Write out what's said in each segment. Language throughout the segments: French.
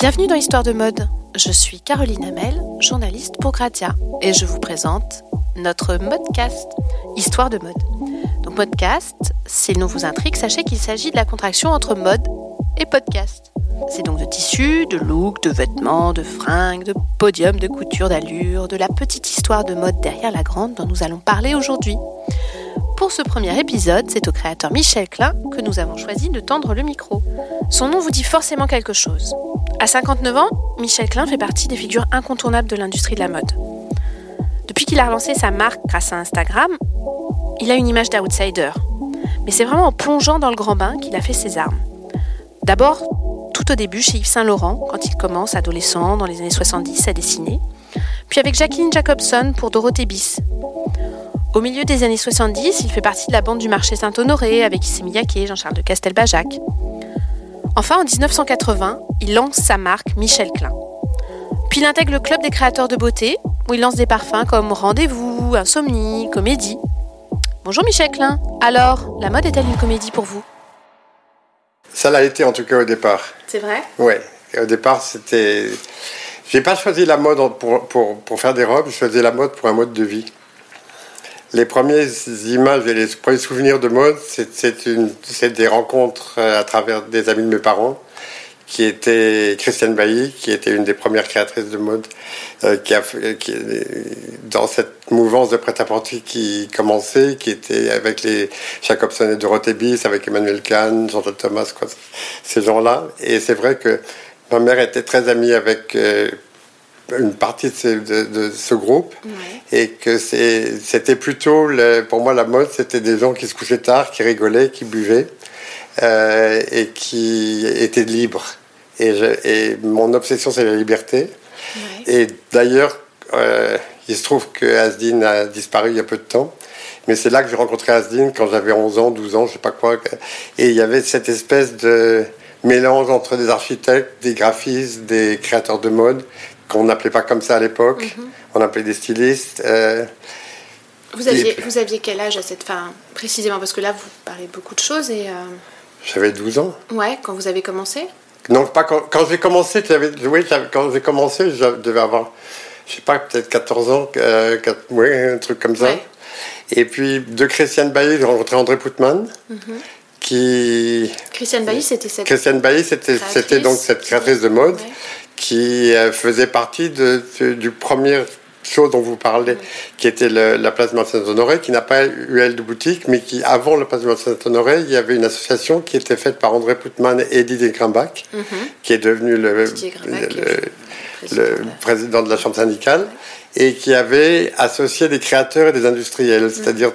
Bienvenue dans Histoire de mode. Je suis Caroline Hamel, journaliste pour Gratia, et je vous présente notre modcast, Histoire de mode. Donc modcast, si le nom vous intrigue, sachez qu'il s'agit de la contraction entre mode et podcast. C'est donc de tissus, de looks, de vêtements, de fringues, de podiums, de couture, d'allure, de la petite histoire de mode derrière la grande dont nous allons parler aujourd'hui. Pour ce premier épisode, c'est au créateur Michel Klein que nous avons choisi de tendre le micro. Son nom vous dit forcément quelque chose. À 59 ans, Michel Klein fait partie des figures incontournables de l'industrie de la mode. Depuis qu'il a relancé sa marque grâce à Instagram, il a une image d'outsider. Mais c'est vraiment en plongeant dans le grand bain qu'il a fait ses armes. D'abord, tout au début chez Yves Saint Laurent, quand il commence adolescent dans les années 70 à dessiner, puis avec Jacqueline Jacobson pour Dorothée Bis, au milieu des années 70, il fait partie de la bande du marché Saint-Honoré avec Issey Miyake et Jean-Charles de Castelbajac. Enfin, en 1980, il lance sa marque Michel Klein. Puis il intègre le club des créateurs de beauté, où il lance des parfums comme Rendez-vous, Insomnie, Comédie. Bonjour Michel Klein. Alors, la mode est-elle une comédie pour vous? Ça l'a été en tout cas au départ. C'est vrai? Oui, au départ c'était. J'ai pas choisi la mode pour, pour, pour faire des robes, j'ai choisi la mode pour un mode de vie les premières images et les premiers souvenirs de mode, c'est des rencontres euh, à travers des amis de mes parents, qui était Christiane Bailly, qui était une des premières créatrices de mode, euh, qui, a, qui dans cette mouvance de prêt-à-porter qui commençait, qui était avec les Jacobson et Dorothée avec Emmanuel Kahn, Jean-Jacques Thomas, quoi, ces gens-là. Et c'est vrai que ma mère était très amie avec euh, une partie de ce, groupe et que c'était plutôt, pour moi, la mode, c'était des gens qui se couchaient tard, qui rigolaient, qui buvaient euh, et qui étaient libres. Et, et mon obsession, c'est la liberté. Et d'ailleurs, euh, il se trouve que Asdin a disparu il y a peu de temps. Mais c'est là que j'ai rencontré Asdin quand j'avais 11 ans, 12 ans, je sais pas quoi. Et il y avait cette espèce de mélange entre des architectes, des graphistes, des créateurs de mode qu'on n'appelait pas comme ça à l'époque. Mhm. On appelait des stylistes. Euh, vous, aviez, vous aviez quel âge à cette fin précisément Parce que là, vous parlez beaucoup de choses et. Euh, J'avais 12 ans. Ouais, quand vous avez commencé? Non, pas quand, quand j'ai commencé. Oui, quand j'ai commencé, je devais avoir, je sais pas, peut-être 14 ans, euh, un truc comme ça. Et puis de Christiane Bailly, j'ai rencontré André Poutman. Mhm. Qui... Christiane Bailly, c'était cette. Christiane Bailly, c'était donc cette créatrice de mode qui euh, faisait partie de, du premier chose dont vous parlez, qui était la place de Saint-Honoré, qui n'a pas eu elle de boutique, mais qui, avant la place de Saint-Honoré, il y avait une association qui était faite par André Poutman et Didier Grimbach, mhm. qui est devenu le, le, président de la Chambre syndicale, et qui avait associé des créateurs et des industriels, mhm. c'est-à-dire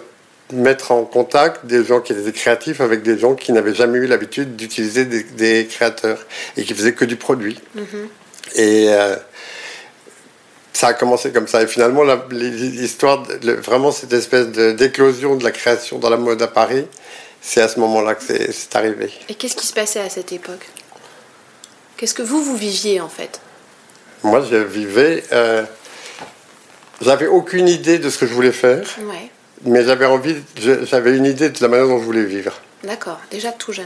mettre en contact des gens qui étaient créatifs avec des gens qui n'avaient jamais eu l'habitude d'utiliser des, créateurs et qui faisaient que du produit. Mhm. Et euh, ça a commencé comme ça. Et finalement, l'histoire, vraiment cette espèce d'éclosion de, la création dans la mode à Paris, c'est à ce moment-là que c'est arrivé. Et qu'est-ce qui se passait à cette époque? Qu'est-ce que vous, vous viviez en fait? Moi, je vivais. Euh, j'avais aucune idée de ce que je voulais faire. Mais j'avais envie, j'avais une idée de la manière dont je voulais vivre. D'accord, déjà tout jeune.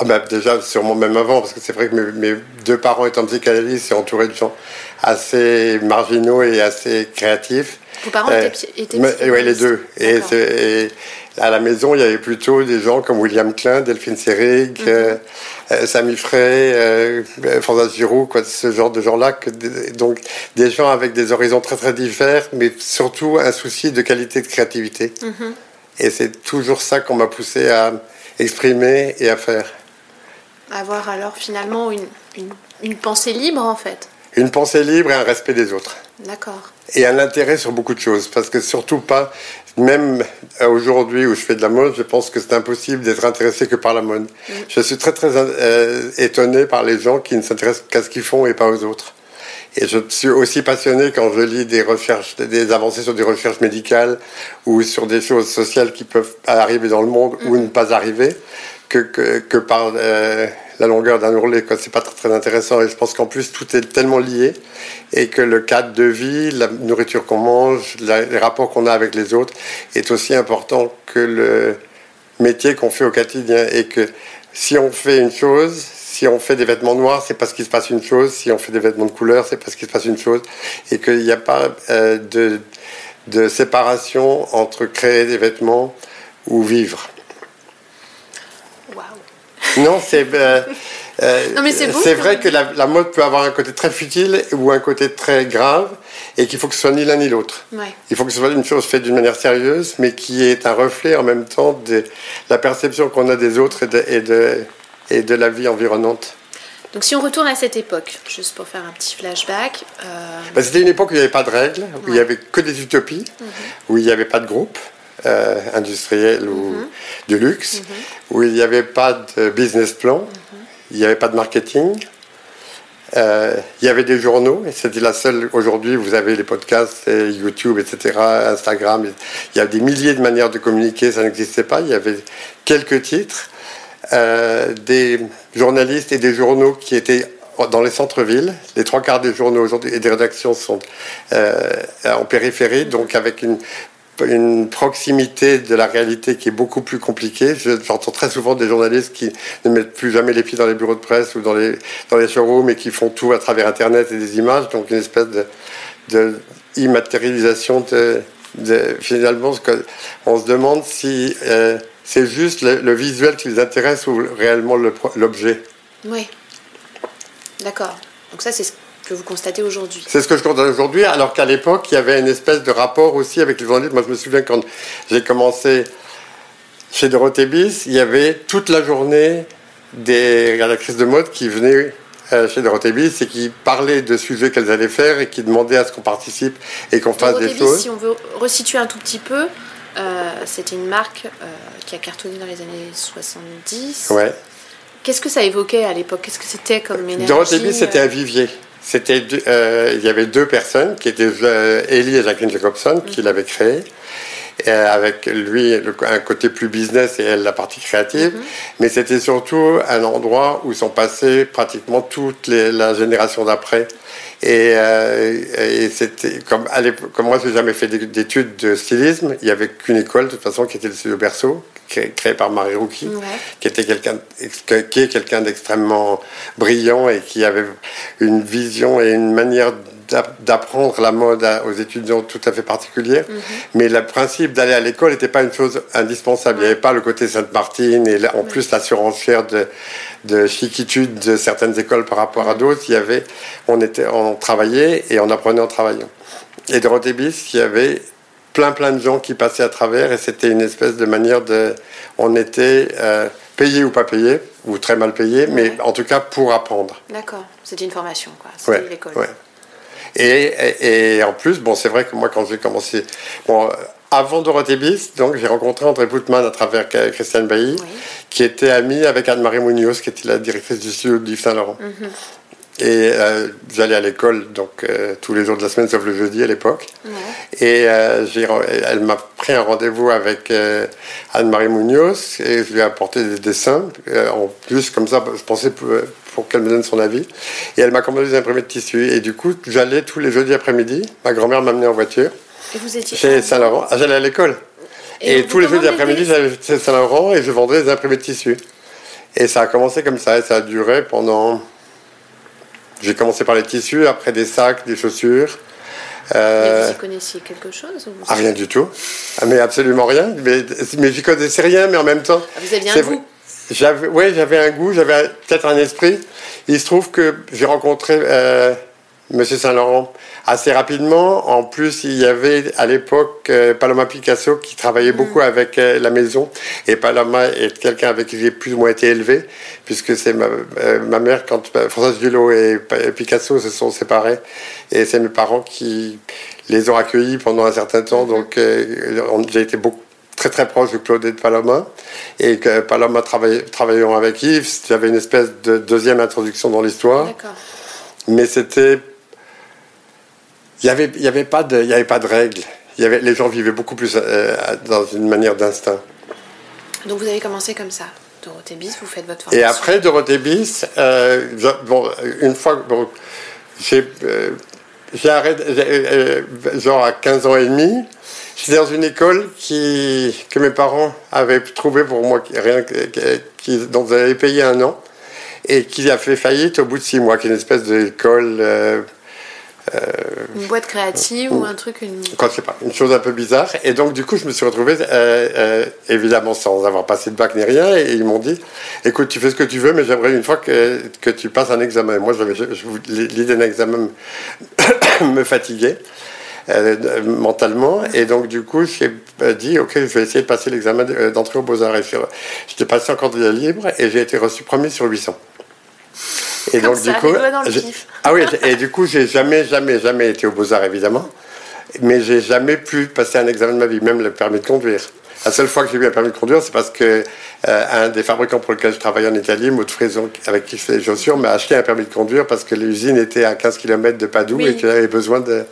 Ah bah déjà, sûrement même avant, parce que c'est vrai que mes, deux parents étant psychanalystes et entourés de gens assez marginaux et assez créatifs. Vos parents euh, étaient, Oui, les deux. Et, à la maison, il y avait plutôt des gens comme William Klein, Delphine Seyrig, euh, euh, Samy Frey, François Giroud, quoi, ce genre de gens-là. Donc des gens avec des horizons très très différents, mais surtout un souci de qualité de créativité. Mhm. Et c'est toujours ça qu'on m'a poussé à exprimer et à faire. Avoir alors finalement une, une, pensée libre en fait. Une pensée libre et un respect des autres. D'accord. Et un intérêt sur beaucoup de choses, parce que surtout pas, même aujourd'hui où je fais de la mode, je pense que c'est impossible d'être intéressé que par la mode. Mm. Je suis très très euh, étonné par les gens qui ne s'intéressent qu'à ce qu'ils font et pas aux autres. Et je suis aussi passionné quand je lis des recherches, des avancées sur des recherches médicales ou sur des choses sociales qui peuvent arriver dans le monde ou mm. ne pas arriver que, que, par euh, la longueur d'un ourlet. C'est pas très, très, intéressant. Et je pense qu'en plus, tout est tellement lié et que le cadre de vie, la nourriture qu'on mange, les rapports qu'on a avec les autres est aussi important que le, métier qu'on fait au quotidien et que si on fait une chose, si on fait des vêtements noirs, c'est parce qu'il se passe une chose. Si on fait des vêtements de couleur, c'est parce qu'il se passe une chose. Et qu'il n'y a pas euh, de, de séparation entre créer des vêtements ou vivre. Non, c'est. Euh, euh, c'est vrai que la, la mode peut avoir un côté très futile ou un côté très grave et qu'il faut que ce soit ni l'un ni l'autre. Ouais. Il faut que ce soit une chose faite d'une manière sérieuse, mais qui est un reflet en même temps de la perception qu'on a des autres et de, et de, et de la vie environnante. Donc si on retourne à cette époque, juste pour faire un petit flashback, euh, Ben, C'était une époque où il n'y avait pas de règles, où il n'y avait que des utopies, Mhm. où il n'y avait pas de groupe euh, industriel ou Mhm. de luxe, où il n'y avait pas de business plan, Mhm. il n'y avait pas de marketing. Euh, il y avait des journaux, et c'était la seule. Aujourd'hui, vous avez les podcasts, et YouTube, etc., Instagram. Il y a des milliers de manières de communiquer, ça n'existait pas. Il y avait quelques titres, euh, des journalistes et des journaux qui étaient dans les centres-villes. Les trois quarts des journaux aujourd'hui et des rédactions sont euh, en périphérie, donc avec une une proximité de la réalité qui est beaucoup plus compliquée. Je- J'entends très souvent des journalistes qui ne mettent plus jamais les pieds dans les bureaux de presse ou dans les, dans les showrooms et qui font tout à travers Internet et des images, donc une espèce de, immatérialisation de, de- finalement, on se demande si euh, c'est juste le, le visuel qui les intéresse ou réellement l'objet. oui. D'accord. Donc ça, c'est ce que vous constatez aujourd'hui. C'est ce que je constate aujourd'hui, alors qu'à l'époque, il y avait une espèce de rapport aussi avec les journalistes. Moi, je me souviens quand j'ai commencé chez Dorothée Bis, il y avait toute la journée des rédactrices de mode qui venaient euh, chez Dorothée Bis et qui parlaient de sujets qu'elles allaient faire et qui demandaient à ce qu'on participe et qu'on fasse des choses. si on veut resituer un tout petit peu, euh, c'était une marque euh, qui a cartonné dans les années 70. Ouais. Qu'est-ce que ça évoquait à l'époque? Qu'est-ce que c'était comme énergie Dorothée Bis, c'était euh, un vivier. C'était euh, il y avait deux personnes qui étaient euh, Ellie et Jacqueline Jacobson qui l'avaient créé. euh, avec lui le- un côté plus business et elle la partie créative, mais c'était surtout un endroit où sont passés pratiquement toute les- la génération d'après. Et, euh, et c'était comme, à comme moi, j'ai jamais fait d'é- d'études de stylisme. Il y avait qu'une école de toute façon qui était le studio Berceau, créé, par Marie Rouki, Ouais. qui était quelqu'un, qui est quelqu'un d'extrêmement brillant et qui avait une vision et une manière d'app- d'apprendre la mode aux étudiants tout à fait particulière. Mais le principe d'aller à l'école n'était pas une chose indispensable. Il n'y avait pas le côté Sainte-Martine et en plus la surenchère de, de chiquitude de certaines écoles par rapport à d'autres. Il y avait, on, était, on travaillait et on apprenait en travaillant. Et Dorothée Bis, il y avait plein plein de gens qui passaient à travers et c'était une espèce de manière de... On était euh, payé ou pas payé, ou très mal payé, mais Ouais. en tout cas pour apprendre. D'accord. C'était une formation, quoi. C'était Ouais, l'école. ouais. Et, et, et en plus, bon, c'est vrai que moi, quand j'ai commencé, bon, avant Dorothée Bis, donc j'ai rencontré André Boutman à travers Christiane Bailly, Oui. qui était amie avec Anne-Marie Munoz, qui était la directrice du studio d'Yves Saint Laurent. Mhm. Et euh, j'allais à l'école donc euh, tous les jours de la semaine, sauf le jeudi à l'époque. Ouais. Et euh, elle m'a pris un rendez-vous avec euh, Anne-Marie Munoz et je lui ai apporté des dessins. En plus, comme ça, je pensais pour, pour qu'elle me donne son avis. Et elle m'a commandé des imprimés de tissu. Et du coup, j'allais tous les jeudis après-midi. Ma grand-mère m'amenait en voiture Et vous étiez chez Saint-Laurent. Ah, j'allais à l'école. Et Et, tous les jeudis après-midi, j'allais chez Saint-Laurent et je vendais des imprimés de tissu. Et ça a commencé comme ça. Et ça a duré pendant. J'ai commencé par les tissus, après des sacs, des chaussures. Mais Euh, vous y connaissiez quelque chose vous... ah, rien du tout. Ah, mais absolument rien. Mais, mais j'y connaissais rien, mais en même temps. Ah, vous aviez un goût. vrai. J'avais, un goût, j'avais peut-être un esprit. Il se trouve que j'ai rencontré euh, Monsieur Saint-Laurent assez rapidement. En plus, il y avait à l'époque euh, Paloma Picasso qui travaillait beaucoup avec euh, la maison. Et Paloma est quelqu'un avec qui j'ai plus ou moins été élevé, puisque c'est ma, euh, ma mère, quand euh, Françoise Dulot et Picasso se sont séparés. Et c'est mes parents qui les ont accueillis pendant un certain temps. Donc, euh, on- j'ai été beaucoup très très proche de Claude et de Paloma et que Paloma travaillait, travaillant avec Yves, j'avais une espèce de deuxième introduction dans l'histoire, mais c'était il y avait y avait pas de il y avait pas de règles. Il y avait les gens vivaient beaucoup plus euh, dans une manière d'instinct. Donc vous avez commencé comme ça. Dorothée Bis, vous faites votre Et formation. après Dorothée Bis, euh, bon, une fois bon, j'ai euh, arrêté, euh, genre à 15 ans et demi, J'étais dans une école qui, que mes parents avaient trouvé pour moi, rien, qui, dont ils avaient payé un an, et qui a fait faillite au bout de six mois, qui est une espèce d'école. Euh, euh, une boîte créative ou un truc une... Quand sais pas, une chose un peu bizarre. Et donc du coup, je me suis retrouvé euh, évidemment sans avoir passé de bac ni rien. Et ils m'ont dit, écoute, tu fais ce que tu veux, mais j'aimerais une fois que, que tu passes un examen. moi, l'idée d'un examen me fatiguait. Euh, mentalement. Et donc, du coup, j'ai dit, OK, je vais essayer de passer l'examen euh, d'entrée aux Beaux-Arts. J'étais passé en candidat libre et j'ai été reçu premier sur 800. Et donc, du coup. Ah oui, et du coup, j'ai jamais, jamais, jamais été aux Beaux-Arts, évidemment. Mais j'ai jamais pu passer un examen de ma vie, même le permis de conduire. La seule fois que j'ai eu un permis de conduire, c'est parce que euh, un des fabricants pour lequel je travaillais en Italie, Maud Fraison, avec qui je fais les chaussures, m'a acheté un permis de conduire parce que l'usine était à 15 km de Padoue et qu'il avait besoin de.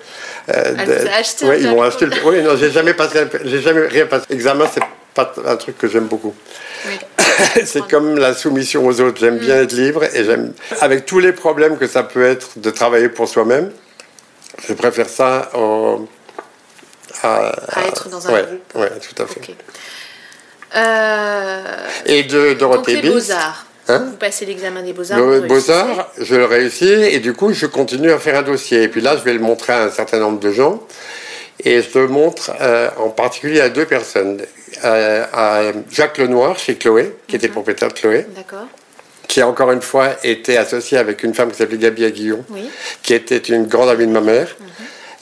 Euh, acheté ils m'ont acheté. Le... Oui, non, j'ai jamais passé, j'ai jamais rien passé. Examen, c'est pas un truc que j'aime beaucoup. c'est comme la soumission aux autres. J'aime bien mm. être libre et j'aime, avec tous les problèmes que ça peut être de travailler pour soi-même, je préfère ça au à, être dans un groupe. Oui, tout à fait. Euh, et de Dorothée Beaux-Arts. Hein vous passez l'examen des Beaux-Arts. Le Beaux-Arts, je le réussis et du coup, je continue à faire un dossier. Et puis là, je vais le montrer à un certain nombre de gens. Et je le montre euh, en particulier à deux personnes. Euh, à Jacques Lenoir, chez Chloé, qui était propriétaire de Chloé. D'accord qui a encore une fois été associé avec une femme qui s'appelait Gabi Aguillon, oui. qui était une grande amie de ma mère. Mhm.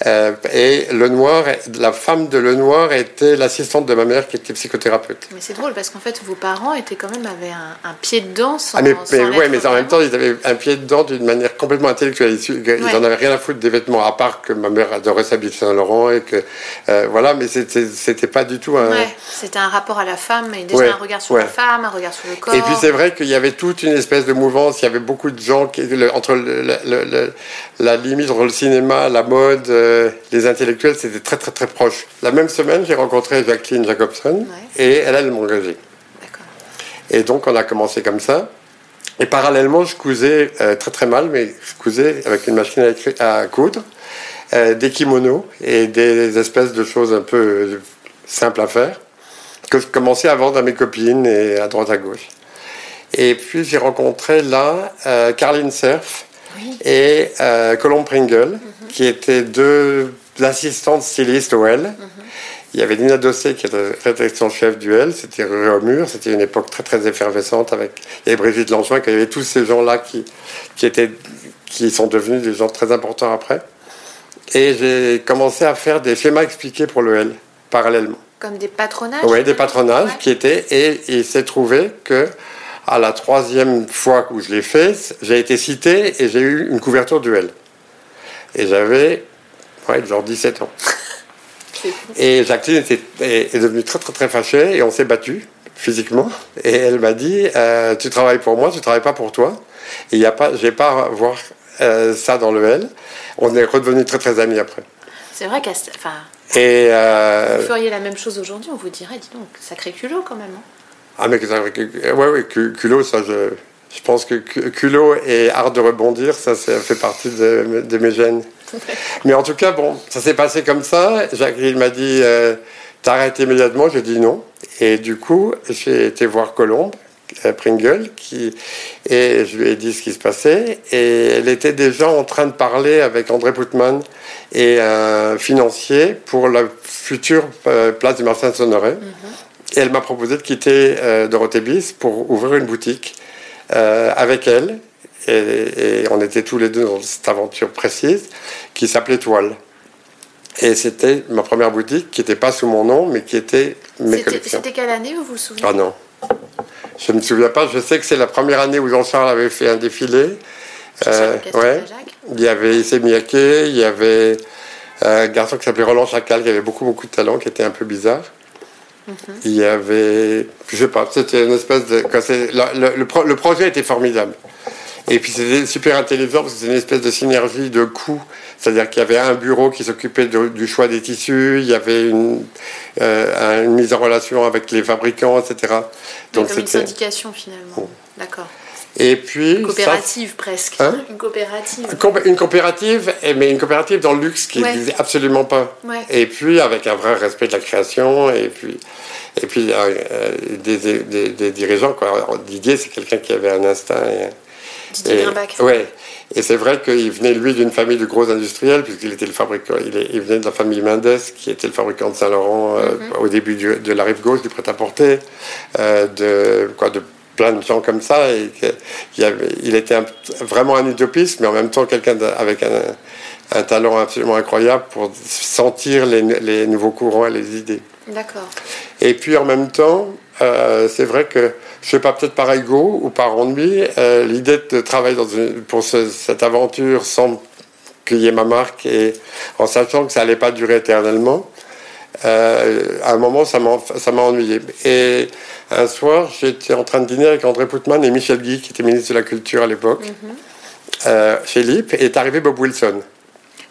Et Lenoir, la femme de Lenoir était l'assistante de ma mère qui était psychothérapeute. Mais c'est drôle parce qu'en fait, vos parents étaient quand même avaient un, pied dedans. Sans, ah mais, ouais, mais en même temps, ils avaient un pied dedans d'une manière complètement intellectuelle. Ils, n'en avaient rien à foutre des vêtements, à part que ma mère adorait s'habiller Saint-Laurent et que euh, voilà, mais c'était pas du tout un. Ouais, c'était un rapport à la femme, et déjà un regard sur la femme, un regard sur le corps. Et puis c'est vrai qu'il y avait toute une espèce de mouvance. Il y avait beaucoup de gens qui entre la limite entre le cinéma, la mode. Euh, les intellectuels, c'était très très très proche. La même semaine, j'ai rencontré Jacqueline Jacobson et elle, elle m'a engagé. Et donc, on a commencé comme ça. Et parallèlement, je cousais euh, très très mal, mais je cousais avec une machine à, coudre euh, des kimonos et des espèces de choses un peu euh, simples à faire que je commençais à vendre à mes copines et à droite à gauche. Et puis j'ai rencontré là Carline Cerf et Colombe Pringle. Qui étaient deux assistantes stylistes au L. Il y avait Nina Dossé qui était rédaction chef du L, c'était rue au mur, c'était une époque très très effervescente avec avait Brigitte Langevin, il y avait tous ces gens-là qui, qui, étaient, qui sont devenus des gens très importants après. Et j'ai commencé à faire des schémas expliqués pour le L, parallèlement. Comme des patronages Oui, des patronages qui étaient, et il s'est trouvé que à la troisième fois où je l'ai fait, j'ai été cité et j'ai eu une couverture du L. Et j'avais ouais, genre 17 ans. Et Jacqueline était, est, devenue très très très fâchée et on s'est battu physiquement. Et elle m'a dit euh, Tu travailles pour moi, tu travailles pas pour toi. Et il y a pas, j'ai pas à voir euh, ça dans le L. On est redevenus très très amis après. C'est vrai qu'à. Enfin, et euh, vous feriez la même chose aujourd'hui, on vous dirait Dis donc, sacré culot quand même. Hein. Ah, mais ouais, ouais, culot, ça je. Je pense que culot et art de rebondir, ça, ça fait partie de, mes gènes. Mais en tout cas, bon, ça s'est passé comme ça. Jacqueline m'a dit euh, T'arrêtes immédiatement J'ai dit non. Et du coup, j'ai été voir Colombe, euh, Pringle, qui, et je lui ai dit ce qui se passait. Et elle était déjà en train de parler avec André Putman et un financier pour la future euh, place du Martin Sonoré. Mm-hmm. Et elle m'a proposé de quitter Dorothée Bis pour ouvrir une boutique euh, avec elle. Et, on était tous les deux dans cette aventure précise qui s'appelait Toile. Et c'était ma première boutique qui n'était pas sous mon nom, mais qui était mes collections. C'était quelle année, vous vous souvenez? Ah non. Je ne me souviens pas. Je sais que c'est la première année où Jean-Charles avait fait un défilé. Euh, ouais. Il y avait Issey Miyake, il y avait un garçon qui s'appelait Roland Chacal, qui avait beaucoup, beaucoup de talent, qui était un peu bizarre. Il y avait, je sais pas, c'était une espèce de. Le, le, projet était formidable. Et puis c'était super intelligent parce que c'est une espèce de synergie de coûts. C'est-à-dire qu'il y avait un bureau qui s'occupait du choix des tissus, il y avait une, euh, une, mise en relation avec les fabricants, etc. Donc, comme une syndication finalement. D'accord. Et puis, une coopérative presque. Hein une coopérative. Une coopérative, mais une coopérative dans le luxe qui n'existait absolument pas. Et puis avec un vrai respect de la création et puis et puis euh, des, des, des, dirigeants quoi. Didier c'est quelqu'un qui avait un instinct. Et, Didier et, Ouais. Et c'est vrai qu'il venait lui d'une famille de gros industriels puisqu'il était le fabricant. Il, venait de la famille Mendes qui était le fabricant de Saint-Laurent euh, mhm. au début de la rive gauche du prêt-à-porter, euh, de quoi de plein de gens comme ça. Et il, avait, il était vraiment un utopiste, mais en même temps quelqu'un avec un, un, talent absolument incroyable pour sentir les, les nouveaux courants et les idées. D'accord. Et puis en même temps, euh, c'est vrai que, je sais pas, peut-être par ego ou par ennui, euh, l'idée de travailler dans une, pour cette aventure sans qu'il y ait ma marque et en sachant que ça allait pas durer éternellement, euh, à un moment, ça m'a ennuyé. Et un soir, j'étais en train de dîner avec André Poutman et Michel Guy, qui était ministre de la Culture à l'époque, mm chez LIP, et est arrivé Bob Wilson.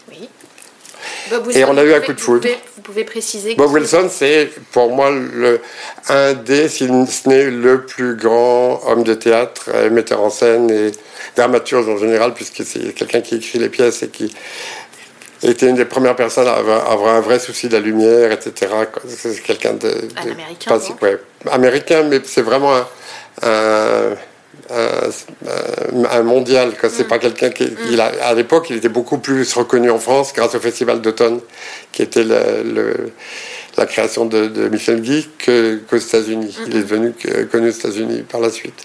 Oui. Bob Wilson, et on a eu un coup de foudre. Vous pouvez préciser Bob Wilson, c'est pour moi le, un des, si ce n'est le plus grand homme de théâtre, metteur en scène et dramaturge en général, puisque c'est quelqu'un qui écrit les pièces et qui était une des premières personnes à avoir, un vrai souci de la lumière, etc. C'est quelqu'un de, Un américain. ouais, américain, mais c'est vraiment un, un, mondial. C'est mm. pas quelqu'un qui. Mm. Il a, à l'époque, il était beaucoup plus reconnu en France grâce au Festival d'automne, qui était le, la création de, Michel Guy, qu'aux États-Unis. Il est mm-hmm. devenu connu aux États-Unis par la suite.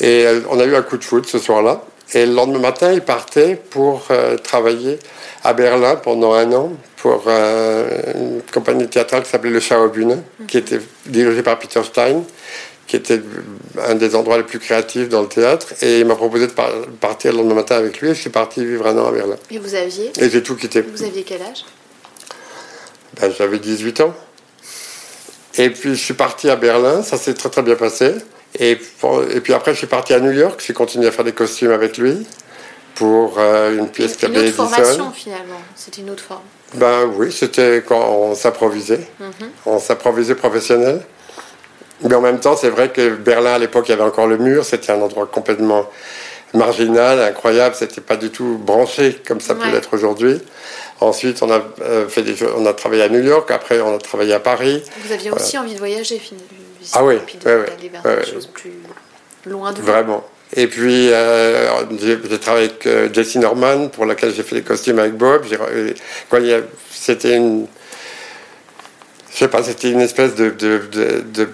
Et euh, on a eu un coup de foot ce soir-là. Et le lendemain matin, il partait pour euh, travailler à Berlin pendant un an pour euh, une compagnie théâtrale qui s'appelait le Schaubühne, qui était dirigée par Peter Stein, qui était un des endroits les plus créatifs dans le théâtre. Et il m'a proposé de partir le lendemain matin avec lui. Et je suis parti vivre un an à Berlin. Et vous aviez Et j'ai tout quitté. Vous aviez quel âge? Ben, J'avais 18 ans. Et puis je suis parti à Berlin. Ça s'est très très bien passé. Et, et puis après, je suis parti à New York. J'ai continué à faire des costumes avec lui pour euh, une pièce qui Une autre formation finalement, c'était une autre forme. Ben oui, c'était quand on s'improvisait, mhm. on s'improvisait professionnel. Mais en même temps, c'est vrai que Berlin à l'époque, il y avait encore le mur, c'était un endroit complètement marginal, incroyable, c'était pas du tout branché comme ça peut l'être aujourd'hui. Ensuite, on a euh, fait des, on a travaillé à New York. Après, on a travaillé à Paris. Vous aviez aussi envie de voyager, finalement. Ah oui, ouais, vers des choses plus loin de vous. Vraiment. Et puis, euh, j'ai travaillé avec euh, Jessie Norman, pour laquelle j'ai fait les costumes avec Bob. C'était une. Je sais pas, c'était une espèce de, de, de,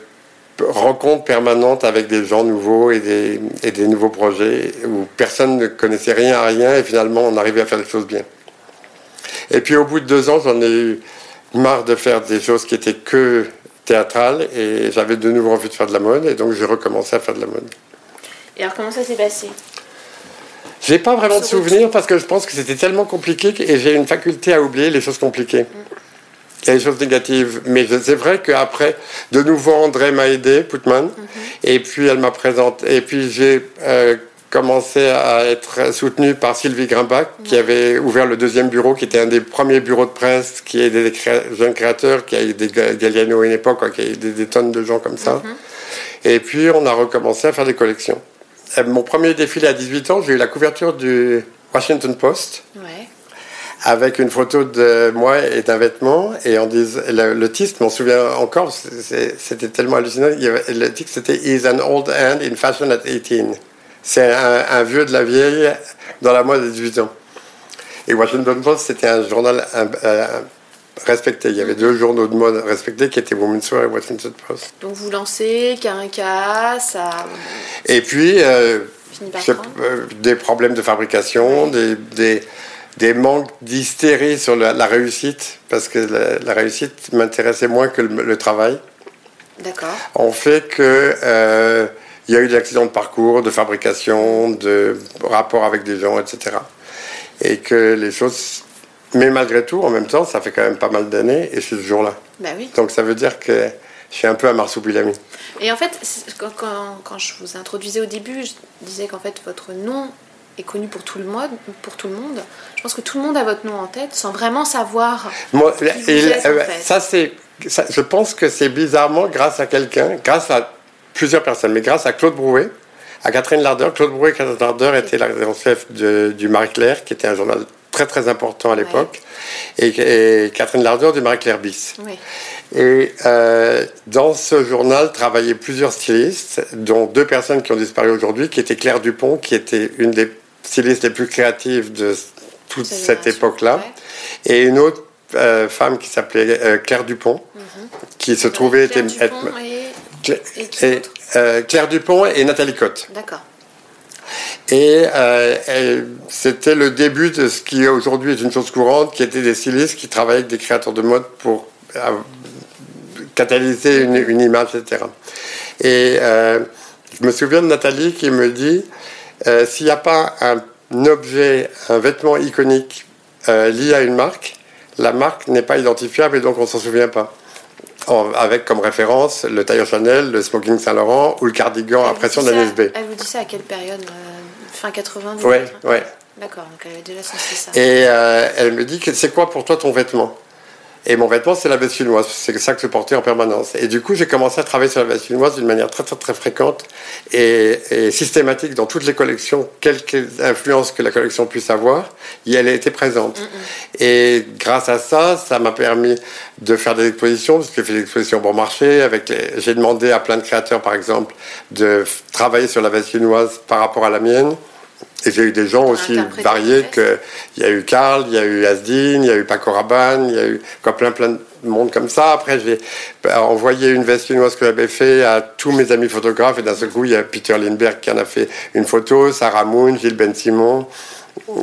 rencontre permanente avec des gens nouveaux et des, et des nouveaux projets où personne ne connaissait rien à rien et finalement on arrivait à faire les choses bien. Et puis au bout de deux ans, j'en ai eu marre de faire des choses qui étaient que théâtrales et j'avais de nouveau envie de faire de la mode et donc j'ai recommencé à faire de la mode. Et alors, comment ça s'est passé? J'ai pas vraiment de souvenirs parce que je pense que c'était tellement compliqué et j'ai une faculté à oublier les choses compliquées. Il y a choses négatives. Mais c'est vrai qu'après, de nouveau, André m'a aidé, Putman. Mhm. Et puis, elle m'a présenté. Et puis, j'ai euh, commencé à être soutenu par Sylvie Grimbach, qui avait ouvert le deuxième bureau, qui était un des premiers bureaux de presse, qui aidait des jeunes créateurs, qui a eu des Galliano à une époque, qui a eu des, tonnes de gens comme ça. Mhm. Et puis, on a recommencé à faire des collections. Mon premier défilé à 18 ans, j'ai eu la couverture du Washington Post. Avec une photo de moi et d'un vêtement. Et on dit, le, titre, je m'en souviens encore, c'était tellement hallucinant. le titre, c'était Is an old hand in fashion at 18. C'est un, vieux de la vieille dans la mode à 18 ans. Et Washington Post, c'était un journal respecté. Il y avait deux journaux de mode respectés qui étaient Women's Wear et Washington Post. Donc vous lancez Carinca, ça. Et puis, euh, euh, des problèmes de fabrication, des, des, des, manques d'hystérie sur la, réussite, parce que la, réussite m'intéressait moins que le, travail. D'accord. On fait que. Euh, il y a eu des accidents de parcours, de fabrication, de rapport avec des gens, etc. Et que les choses mais malgré tout, en même temps, ça fait quand même pas mal d'années et je suis toujours là. Bah oui. Donc ça veut dire que je suis un peu un Et en fait, quand, je vous introduisais au début, je disais qu'en fait, votre nom est connu pour tout le monde, pour tout le monde. Je pense que tout le monde a votre nom en tête sans vraiment savoir. Moi, ça c'est, je pense que c'est bizarrement grâce à quelqu'un, grâce à plusieurs personnes, mais grâce à Claude Brouet, à Catherine Lardeur. Claude Brouet, Catherine Lardeur était la chef du Marie-Claire, qui était un journal très très important à l'époque, et, Catherine Lardeur du Marie-Claire Bis. Et euh, dans ce journal travaillaient plusieurs stylistes, dont deux personnes qui ont disparu aujourd'hui, qui étaient Claire Dupont, qui était une des stylistes les plus créatives de toute cette époque-là, et une autre euh, femme qui s'appelait euh, Claire Dupont, mhm. qui se trouvait Claire être, Dupont et, Claire Dupont et Nathalie Cotte. D'accord. Et c'était le début de ce qui aujourd'hui est une chose courante, qui était des stylistes qui travaillaient avec des créateurs de mode pour catalyser une, image, etc. Et euh, je me souviens de Nathalie qui me dit euh, s'il n'y a pas un, objet, un vêtement iconique euh, lié à une marque, la marque n'est pas identifiable et donc on ne s'en souvient pas. Avec comme référence le tailleur Chanel, le smoking Saint-Laurent ou le cardigan à pression d'NSB. Elle vous dit ça à quelle période Fin 80 Oui, oui. D'accord, donc elle avait déjà senti ça. Et elle me dit que c'est quoi pour toi ton vêtement? Et mon vêtement, c'est la veste chinoise. C'est ça que je portais en permanence. Et du coup, j'ai commencé à travailler sur la veste chinoise d'une manière très, très, très fréquente et, systématique dans toutes les collections, quelque influence que la collection puisse avoir, y elle a été présente. Et grâce à ça, ça m'a permis de faire des expositions, parce que j'ai fait des expositions bon marché. Avec J'ai demandé à plein de créateurs, par exemple, de travailler sur la veste chinoise par rapport à la mienne. Et j'ai eu des gens aussi variés que il y a eu Karl, il y a eu Asdin, il y a eu Paco Rabanne, il y a eu quoi, plein plein de monde comme ça. Après, j'ai envoyé une veste chinoise que j'avais fait à tous mes amis photographes et d'un seul coup, il y a Peter Lindbergh qui en a fait une photo, Sarah Moon, Gilles Ben Simon.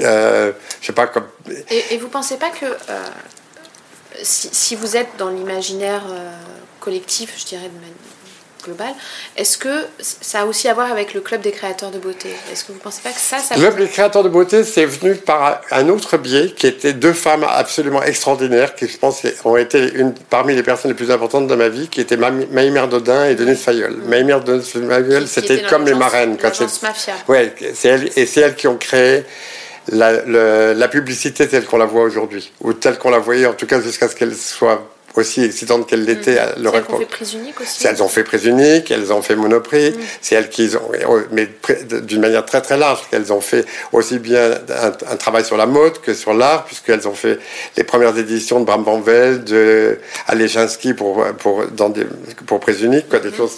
Euh, je sais pas comme. Et, et vous pensez pas que euh, si, si, vous êtes dans l'imaginaire euh, collectif, je dirais de manière global. Est-ce que ça a aussi à voir avec le club des créateurs de beauté? Est-ce que vous ne pensez pas que ça, ça... Le club des créateurs de beauté, c'est venu par un autre biais, qui était deux femmes absolument extraordinaires, qui je pense ont été une, parmi les personnes les plus importantes de ma vie, qui étaient Maïmer Dodin et Denise Fayol. Mmh. Maïmer Dodin Fayol, c'était comme les marraines. mafia. Ouais, c'est elles, et c'est elles qui ont créé la, la publicité telle qu'on la voit aujourd'hui, ou telle qu'on la voyait en tout cas jusqu'à ce qu'elle soit aussi excitante qu'elle l'était à leur époque. Elles ont fait prise unique aussi. Elles ont fait prise unique, elles ont fait Monoprix. Mm. C'est elles qui ont, oh, mais d'une manière très très large, qu'elles ont fait aussi bien un, travail sur la mode que sur l'art, puisqu'elles ont fait les premières éditions de Bram Van Velde, de Alechinsky pour pour dans des, pour prise unique, quoi, des mm-hmm. choses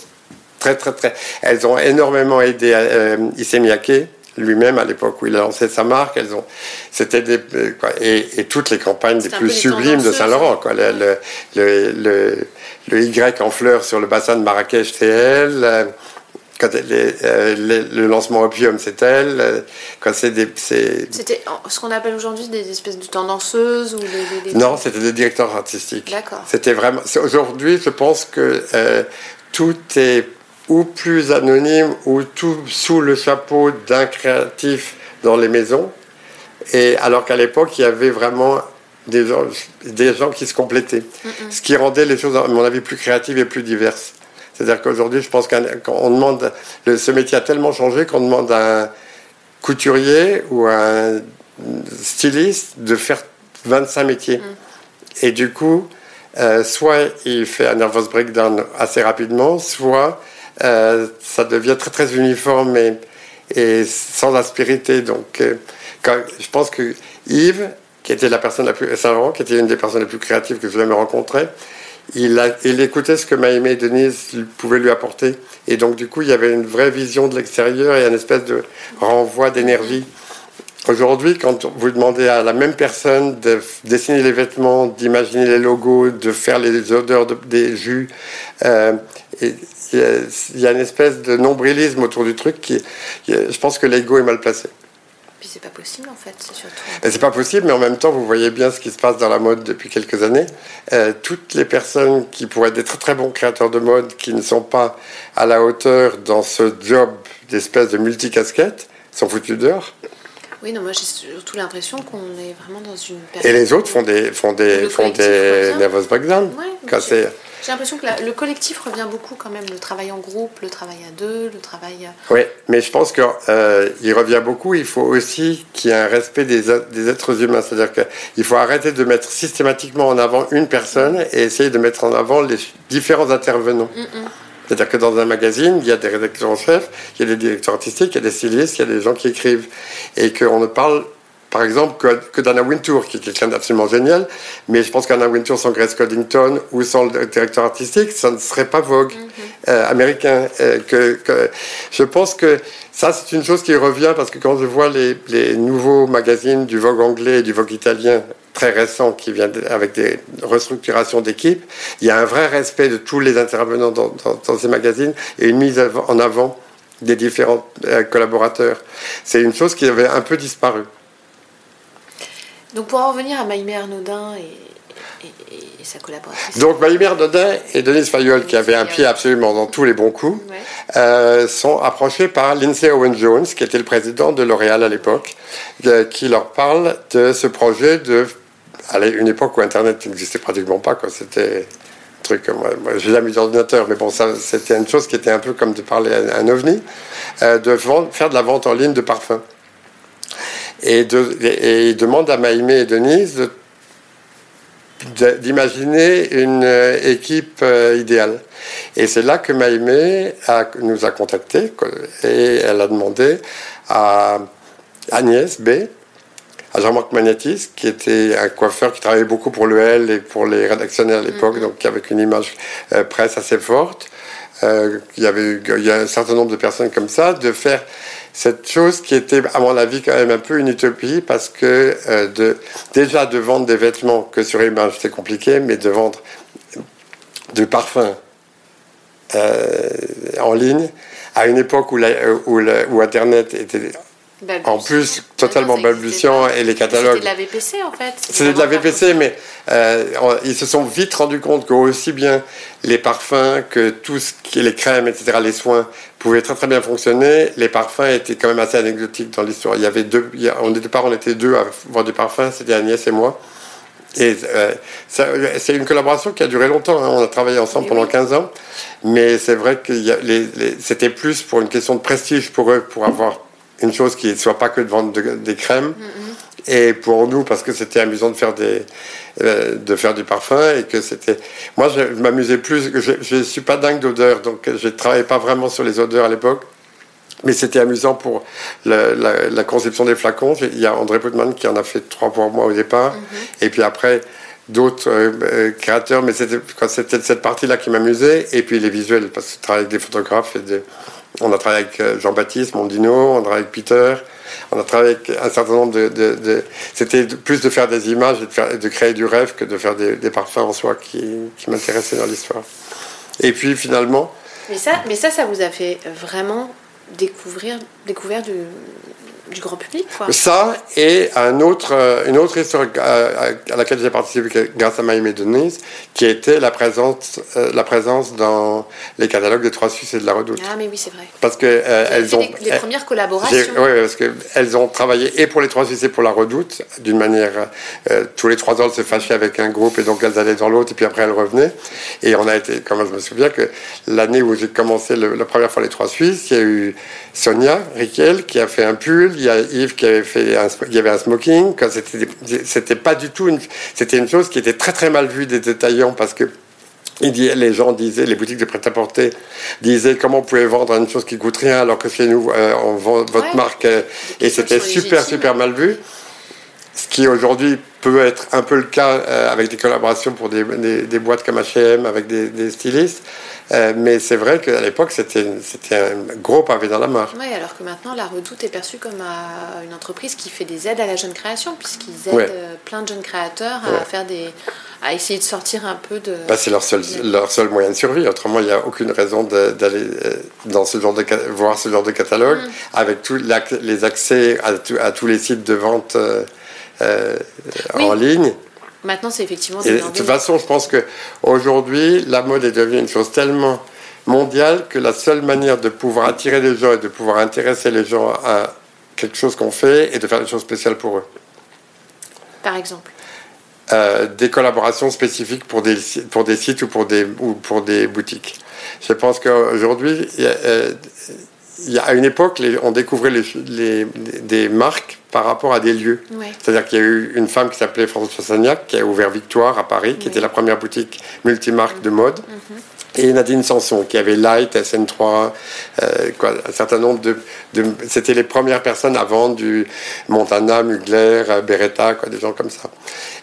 très très très. Elles ont énormément aidé euh, Issey Miyake lui-même à l'époque où il a lancé sa marque. Elles ont, c'était des, et, toutes les campagnes les plus sublimes de Saint-Laurent. Quoi. Le, le, le, Y en fleurs sur le bassin de Marrakech, c'est elle. Quand euh, le lancement Opium, c'est elle. Quand c'est des, C'était ce qu'on appelle aujourd'hui des espèces de tendanceuses ou Non, c'était des directeurs artistiques. D'accord. C'était vraiment. Aujourd'hui, je pense que euh, tout est ou plus anonyme, ou tout sous le chapeau d'un créatif dans les maisons. Et alors qu'à l'époque, il y avait vraiment des gens, des gens qui se complétaient. Ce qui rendait les choses, à mon avis, plus créatives et plus diverses. C'est-à-dire qu'aujourd'hui, je pense qu'on demande, ce métier a tellement changé qu'on demande à un couturier ou un styliste de faire 25 métiers. Mm. Et du coup, euh, soit il fait un nervous breakdown assez rapidement, soit euh, ça devient très très uniforme et, sans aspérité. Donc, euh, quand, je pense que Yves, qui était la personne la plus qui était une des personnes les plus créatives que j'ai jamais rencontrées, il, a, il écoutait ce que Maïmé et Denise pouvaient lui apporter. Et donc, du coup, il y avait une vraie vision de l'extérieur et une espèce de renvoi d'énergie. Aujourd'hui, quand vous demandez à la même personne de dessiner les vêtements, d'imaginer les logos, de faire les odeurs des jus, euh, et, il y a une espèce de nombrilisme autour du truc qui, je pense que l'ego est mal placé. Puis c'est pas possible en fait, c'est surtout. C'est pas possible, mais en même temps, vous voyez bien ce qui se passe dans la mode depuis quelques années. Euh, toutes les personnes qui pourraient être des très très bons créateurs de mode, qui ne sont pas à la hauteur dans ce job d'espèce de multicasquette, sont foutues dehors. Oui, non, moi j'ai surtout l'impression qu'on est vraiment dans une. Et les autres font des, font des, font des nervous breakdowns. Ouais, j'ai l'impression que le collectif revient beaucoup quand même, le travail en groupe, le travail à deux, le travail. Euh, oui, mais je pense qu'il euh, revient beaucoup. Il faut aussi qu'il y ait un respect des, des êtres humains. C'est-à-dire qu'il faut arrêter de mettre systématiquement en avant une personne et essayer de mettre en avant les différents intervenants. Mm, mm. C'est-à-dire que dans un magazine, il y a des rédacteurs en chef, il y a des directeurs artistiques, il y a des stylistes, il y a des gens qui écrivent. Et qu'on ne parle par exemple, que, que d'Anna Wintour, qui est quelqu'un d'absolument génial. Mais je pense qu'Anna Wintour sans Grace Coddington ou sans le directeur artistique, ça ne serait pas Vogue mhm. euh, américain. Euh, que, je pense que ça, c'est une chose qui revient parce que quand je vois les, les nouveaux magazines du Vogue anglais et du Vogue italien très récents qui viennent avec des restructurations d'équipe, il y a un vrai respect de tous les intervenants dans, dans, ces magazines et une mise en avant des différents euh, collaborateurs. C'est une chose qui avait un peu disparu. Donc pour en revenir à Maïmé Arnaudin et, et, sa collaboratrice. Donc Maïmé Arnaudin et Denise Fayol, qui avaient un pied absolument dans tous les bons coups, euh, sont approchés par Lindsay Owen Jones, qui était le président de L'Oréal à l'époque, euh, qui leur parle de ce projet de... À une époque où Internet n'existait pratiquement pas. C'était truc. Moi, moi j'ai jamais d'ordinateur, mais bon, ça, c'était une chose qui était un peu comme de parler à un ovni, euh, de faire de la vente en ligne de parfums et, il demande à Maïmé et Denise d'imaginer une euh, équipe euh, idéale. Et c'est là que Maïmé nous a contactés et elle a demandé à Agnès B, à Jean-Marc Magnetis, qui était un coiffeur qui travaillait beaucoup pour le L et pour les rédactionnels à l'époque, mm-hmm. donc avec une image euh, presse assez forte. il, y avait, il y a un certain nombre de personnes comme ça, de faire cette chose qui était, à mon avis, quand même un peu une utopie, parce que euh, de, déjà de vendre des vêtements que sur image, c'était compliqué, mais de vendre du parfum euh, en ligne, à une époque où, où, où Internet était en plus, totalement balbutiant et les catalogues. C'était de la VPC en fait. C'était de la VPC, mais euh, ils se sont vite rendus compte que aussi bien les parfums que tout ce qui est les crèmes, etc., les soins pouvaient très très bien fonctionner. Les parfums étaient quand même assez anecdotiques dans l'histoire. Il y avait deux, on était pas, on était deux à vendre du parfum, c'était Agnès et moi. Et euh, c'est une collaboration qui a duré longtemps. Hein. On a travaillé ensemble pendant 15 ans. Mais c'est vrai que c'était plus pour une question de prestige pour eux, pour avoir une chose qui ne soit pas que de vendre des crèmes. Mm-hmm. Et pour nous, parce que c'était amusant de faire des, euh, de faire du parfum et que c'était. Moi, je, m'amusais plus. Je ne suis pas dingue d'odeur, donc je ne travaillais pas vraiment sur les odeurs à l'époque. Mais c'était amusant pour la, la, conception des flacons. Il y a André Putman qui en a fait trois pour moi au départ. Mm-hmm. Et puis après, d'autres euh, euh, créateurs. Mais c'était cette partie-là qui m'amusait. Et puis les visuels, parce que je travaille avec des photographes et des on a travaillé avec euh, Jean-Baptiste Mondino, on a travaillé avec Peter, on a travaillé avec un certain nombre de. C'était plus de faire des images et de, créer du rêve que de faire des, parfums en soi qui, m'intéressaient dans l'histoire. Et puis finalement. Mais ça, ça, vous a fait vraiment découvrir, découvrir du, du grand public. Quoi. Ça et un autre, euh, une autre histoire à, laquelle j'ai participé grâce à Maïmé Denise, qui était la présence, euh, la présence dans les catalogues des Trois Suisses et de la Redoute. Ah mais oui, c'est vrai. Parce que euh, elles ont les, premières collaborations. Oui, parce qu'elles ont travaillé et pour les Trois Suisses et pour la Redoute d'une manière. tous les trois ans, elles se fâchaient avec un groupe et donc elles allaient dans l'autre et puis après elles revenaient. Et on a été, comme je me souviens que l'année où j'ai commencé la première fois les Trois Suisses, il y a eu Sonia Riquel qui a fait un pull y a Yves qui avait fait un, il y avait un smoking. C'était, c'était pas du tout une, c'était une chose qui était très très mal vue des détaillants parce que les gens disaient, les boutiques de prêt-à-porter disaient comment vous pouvez vendre une chose qui coûte rien alors que chez nous euh, on vend votre marque euh, et c'était super super mal vu. Ce qui aujourd'hui peut être un peu le cas euh, avec des collaborations pour des, des, boîtes comme H&M avec des, des stylistes. Euh, mais c'est vrai qu'à l'époque, c'était, un gros pavé dans la mare. Oui, alors que maintenant, la Redoute est perçue comme euh, une entreprise qui fait des aides à la jeune création, puisqu'ils aident plein de jeunes créateurs à, faire des, à essayer de sortir un peu de... Bah, c'est leur seul, leur seul moyen de survie. Autrement, il n'y a aucune raison d'aller dans ce genre de, voir ce genre de catalogue, mm. avec tous les accès à, à, tous les sites de vente en ligne. Maintenant, c'est effectivement. de toute façon, je pense que aujourd'hui, la mode est devenue une chose tellement mondiale que la seule manière de pouvoir attirer les gens et de pouvoir intéresser les gens à quelque chose qu'on fait et de faire des choses spéciales pour eux. Par exemple euh, des collaborations spécifiques pour des, pour des sites ou pour des, ou pour des boutiques. Je pense qu'aujourd'hui, euh, il y a, à une époque, on découvrait les, les, des marques par rapport à des lieux. C'est-à-dire qu'il y a eu une femme qui s'appelait Françoise Sagnac qui a ouvert Victoire à Paris, qui était la première boutique multimarque de mode. Mhm et Nadine Sanson, qui avait Light, SN3, euh, quoi, un certain nombre de, C'était les premières personnes à vendre du Montana, Mugler, euh, Beretta, quoi, des gens comme ça.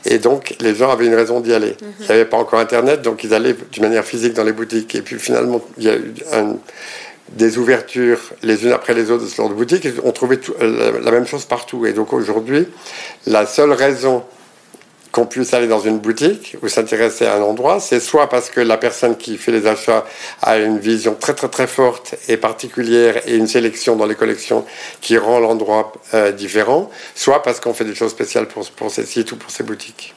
Et donc, les gens avaient une raison d'y aller. Mhm. Il n'y avait pas encore Internet, donc ils allaient d'une manière physique dans les boutiques. Et puis finalement, il y a eu des ouvertures les unes après les autres de ce genre de boutiques. Et on trouvait euh, la même chose partout. Et donc aujourd'hui, la seule raison qu'on puisse aller dans une boutique ou s'intéresser à un endroit, c'est soit parce que la personne qui fait les achats a une vision très très très forte et particulière et une sélection dans les collections qui rend l'endroit euh, différent, soit parce qu'on fait des choses spéciales pour, pour ces sites ou pour ces boutiques.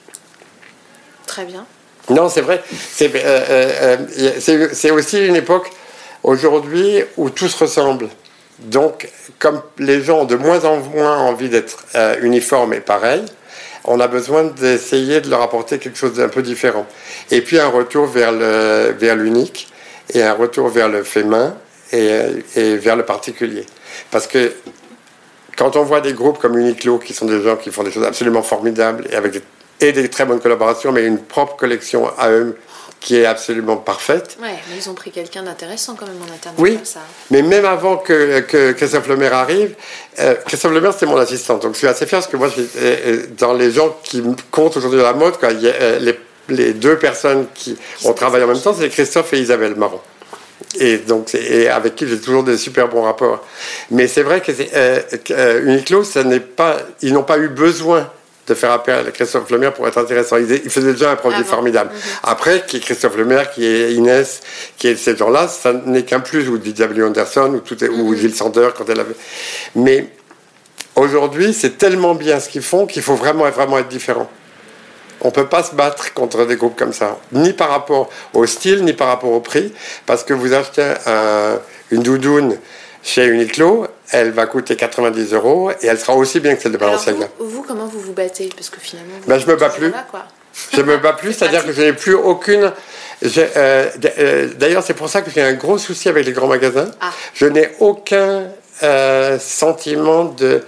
Très bien. Non, c'est vrai. C'est euh, euh, aussi une époque aujourd'hui où tout se ressemble. Donc, comme les gens ont de moins en moins envie d'être uniformes et pareils, on a besoin d'essayer de leur apporter quelque chose d'un peu différent. Et puis un retour vers le vers l'unique et un retour vers le fait main et, vers le particulier. Parce que quand on voit des groupes comme Uniqlo, qui sont des gens qui font des choses absolument formidables et avec et des très bonnes collaborations, mais une propre collection à eux qui est absolument parfaite. Ouais, mais ils ont pris quelqu'un d'intéressant quand même en internet. Oui, ça. mais même avant que, que Christophe Lemaire arrive, euh, Christophe Lemaire c'était mon assistant, donc je suis assez fier parce que moi, euh, euh, dans les gens qui comptent aujourd'hui dans la mode, quoi, y a, les, les, deux personnes qui ont travaillé en même temps, c'est Christophe et Isabelle Marron. Et donc, et avec qui j'ai toujours des super bons rapports. Mais c'est vrai que euh, Uniqlo, ça n'est pas, ils n'ont pas eu besoin de faire appel à Christophe Lemaire pour être intéressant. Il, faisait déjà un produit formidable. Mhm. Après, qui est Christophe Lemaire, qui est Inès, qui est ces gens-là, ça n'est qu'un plus, ou W. Anderson, ou, tout est, ou mhm. Gilles Sander, quand elle avait. Mais aujourd'hui, c'est tellement bien ce qu'ils font qu'il faut vraiment, vraiment être différent. On ne peut pas se battre contre des groupes comme ça, ni par rapport au style, ni par rapport au prix, parce que vous achetez une doudoune chez Uniqlo, elle va coûter 90 euros et elle sera aussi bien que celle de Balenciaga. Vous, vous, comment vous vous battez? Parce que finalement. ben, je me bats plus. je me bats plus, c'est-à-dire que je n'ai plus aucune. Euh, euh, d'ailleurs, c'est pour ça que j'ai un gros souci avec les grands magasins. Ah. Je n'ai aucun euh, sentiment de,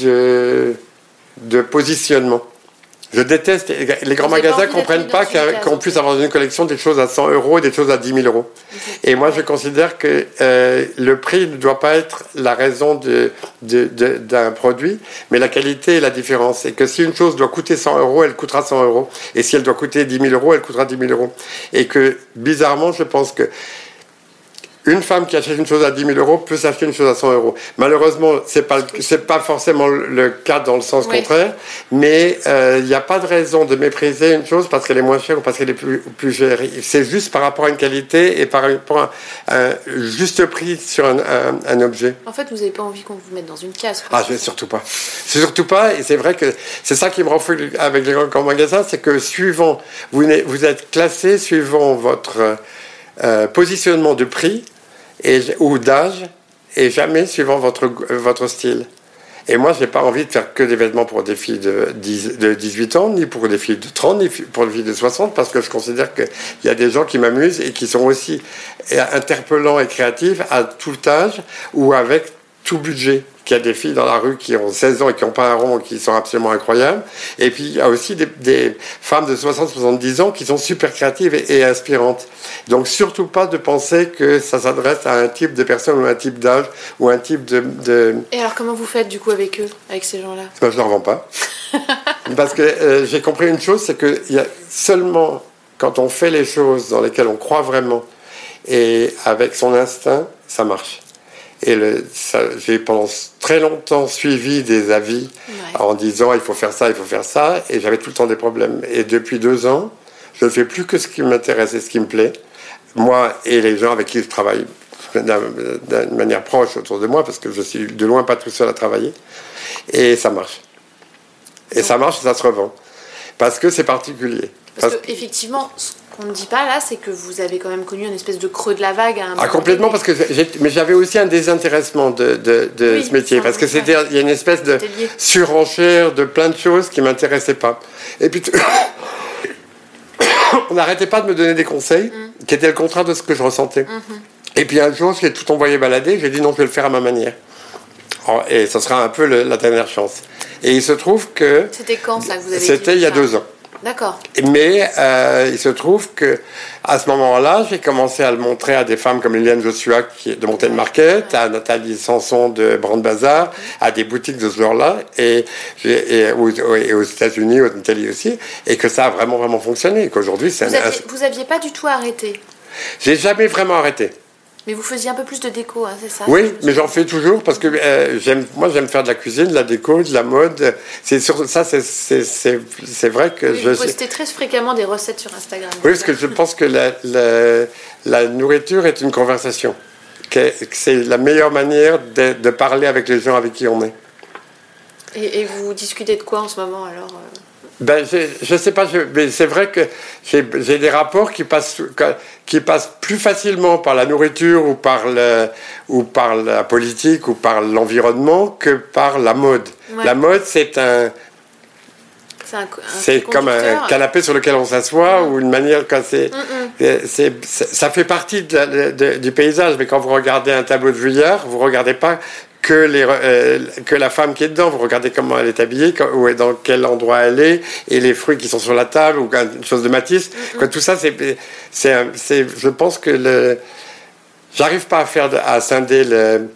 de, de positionnement. Je déteste. Les grands magasins ne comprennent pas qu'on puisse avoir dans une collection des choses à 100 euros et des choses à 10 000 euros. Et moi, je considère que euh, le prix ne doit pas être la raison d'un produit, mais la qualité et la différence. Et que si une chose doit coûter 100 euros, elle coûtera 100 euros. Et si elle doit coûter 10 000 euros, elle coûtera 10 000 euros. Et que, bizarrement, je pense que une femme qui achète une chose à 10 000 euros peut s'acheter une chose à 100 euros. Malheureusement, ce n'est pas, pas forcément le cas dans le sens contraire, mais euh, il n'y a pas de raison de mépriser une chose parce qu'elle est moins chère ou parce qu'elle est plus, plus chère. C'est juste par rapport à une qualité et par rapport à un juste prix sur un, un, objet. En fait, vous n'avez pas envie qu'on vous mette dans une case. Ah, je, surtout pas. C'est surtout pas, et c'est vrai que c'est ça qui me rend fou avec les grands magasins, c'est que suivant, vous, vous êtes classé suivant votre euh, positionnement de prix et, ou d'âge, et jamais suivant votre, votre style. Et moi, je n'ai pas envie de faire que des vêtements pour des filles de, 10, de 18 ans, ni pour des filles de 30, ni pour des filles de 60, parce que je considère qu'il y a des gens qui m'amusent et qui sont aussi interpellants et créatifs à tout âge ou avec tout budget qu'il y a des filles dans la rue qui ont 16 ans et qui n'ont pas un rond, qui sont absolument incroyables. Et puis, il y a aussi des, femmes de 60-70 ans qui sont super créatives et, inspirantes. Donc, surtout pas de penser que ça s'adresse à un type de personne ou un type d'âge ou un type de, Et alors, comment vous faites, du coup, avec eux, avec ces gens-là? Ben, Je ne leur vends pas. Parce que euh, j'ai compris une chose, c'est y a seulement quand on fait les choses dans lesquelles on croit vraiment et avec son instinct, ça marche. Et j'ai pendant très longtemps suivi des avis en disant il faut faire ça, il faut faire ça, et j'avais tout le temps des problèmes. Et depuis deux ans, je ne fais plus que ce qui m'intéresse et ce qui me plaît, moi et les gens avec qui je travaille d'une manière proche autour de moi, parce que je suis de loin pas tout seul à travailler, et ça marche. Et ça marche et ça se revend. Parce que c'est particulier. Parce, qu'effectivement, ce qu'on ne dit pas là, c'est que vous avez quand même connu une espèce de creux de la vague. À un Ah, complètement, parce que mais j'avais aussi un désintéressement de, de, de Oui, ce métier, ça, parce que c'était, il y a une espèce de surenchère de plein de choses qui m'intéressaient pas. Et puis, on n'arrêtait pas de me donner des conseils Mm. qui étaient le contraire de ce que je ressentais. Mm-hmm. Et puis un jour, j'ai tout envoyé balader, j'ai dit non, je vais le faire à ma manière. Oh, Et ce sera un peu le- la dernière chance. Et il se trouve que C'était quand ça que vous avez c'était il y a ça? deux ans. D'accord. Mais euh, il se trouve que à ce moment-là, j'ai commencé à le montrer à des femmes comme Liliane Joshua de Montaigne Market, à Nathalie Sanson de Brand Bazar, à des boutiques de ce genre-là, et, aux, et aux États-Unis, en Italie aussi, et que ça a vraiment vraiment fonctionné. Et qu'aujourd'hui, c'est Vous un- aviez, vous aviez pas du tout arrêté, j'ai jamais vraiment arrêté. Mais vous faisiez un peu plus de déco, hein, c'est ça Oui, mais j'en fais toujours parce que euh, j'aime, moi j'aime faire de la cuisine, de la déco, de la mode. C'est sur ça, c'est, c'est, c'est, c'est vrai que Oui, je. Vous postez très fréquemment des recettes sur Instagram. Oui, parce que je pense que la, la, la nourriture est une conversation. Que, que c'est la meilleure manière de, de parler avec les gens avec qui on est. Et, et vous discutez de quoi en ce moment alors euh Ben, je, je sais pas, je- mais c'est vrai que j'ai, des rapports qui passent, qui passent plus facilement par la nourriture ou par, le, ou par la politique ou par l'environnement que par la mode. Ouais. La mode, c'est un, C'est comme un canapé sur lequel on s'assoit ou une manière quand c'est, ça fait partie de la- de- du paysage. Mais quand vous regardez un tableau de Vuillard, vous regardez pas que, les, euh, que la femme qui est dedans. Vous regardez comment elle est habillée, quand- où est, dans quel endroit elle est, et les fruits qui sont sur la table ou une chose de Matisse. Quoi, tout ça, c'est, je pense que le, j'arrive pas à faire, à scinder le-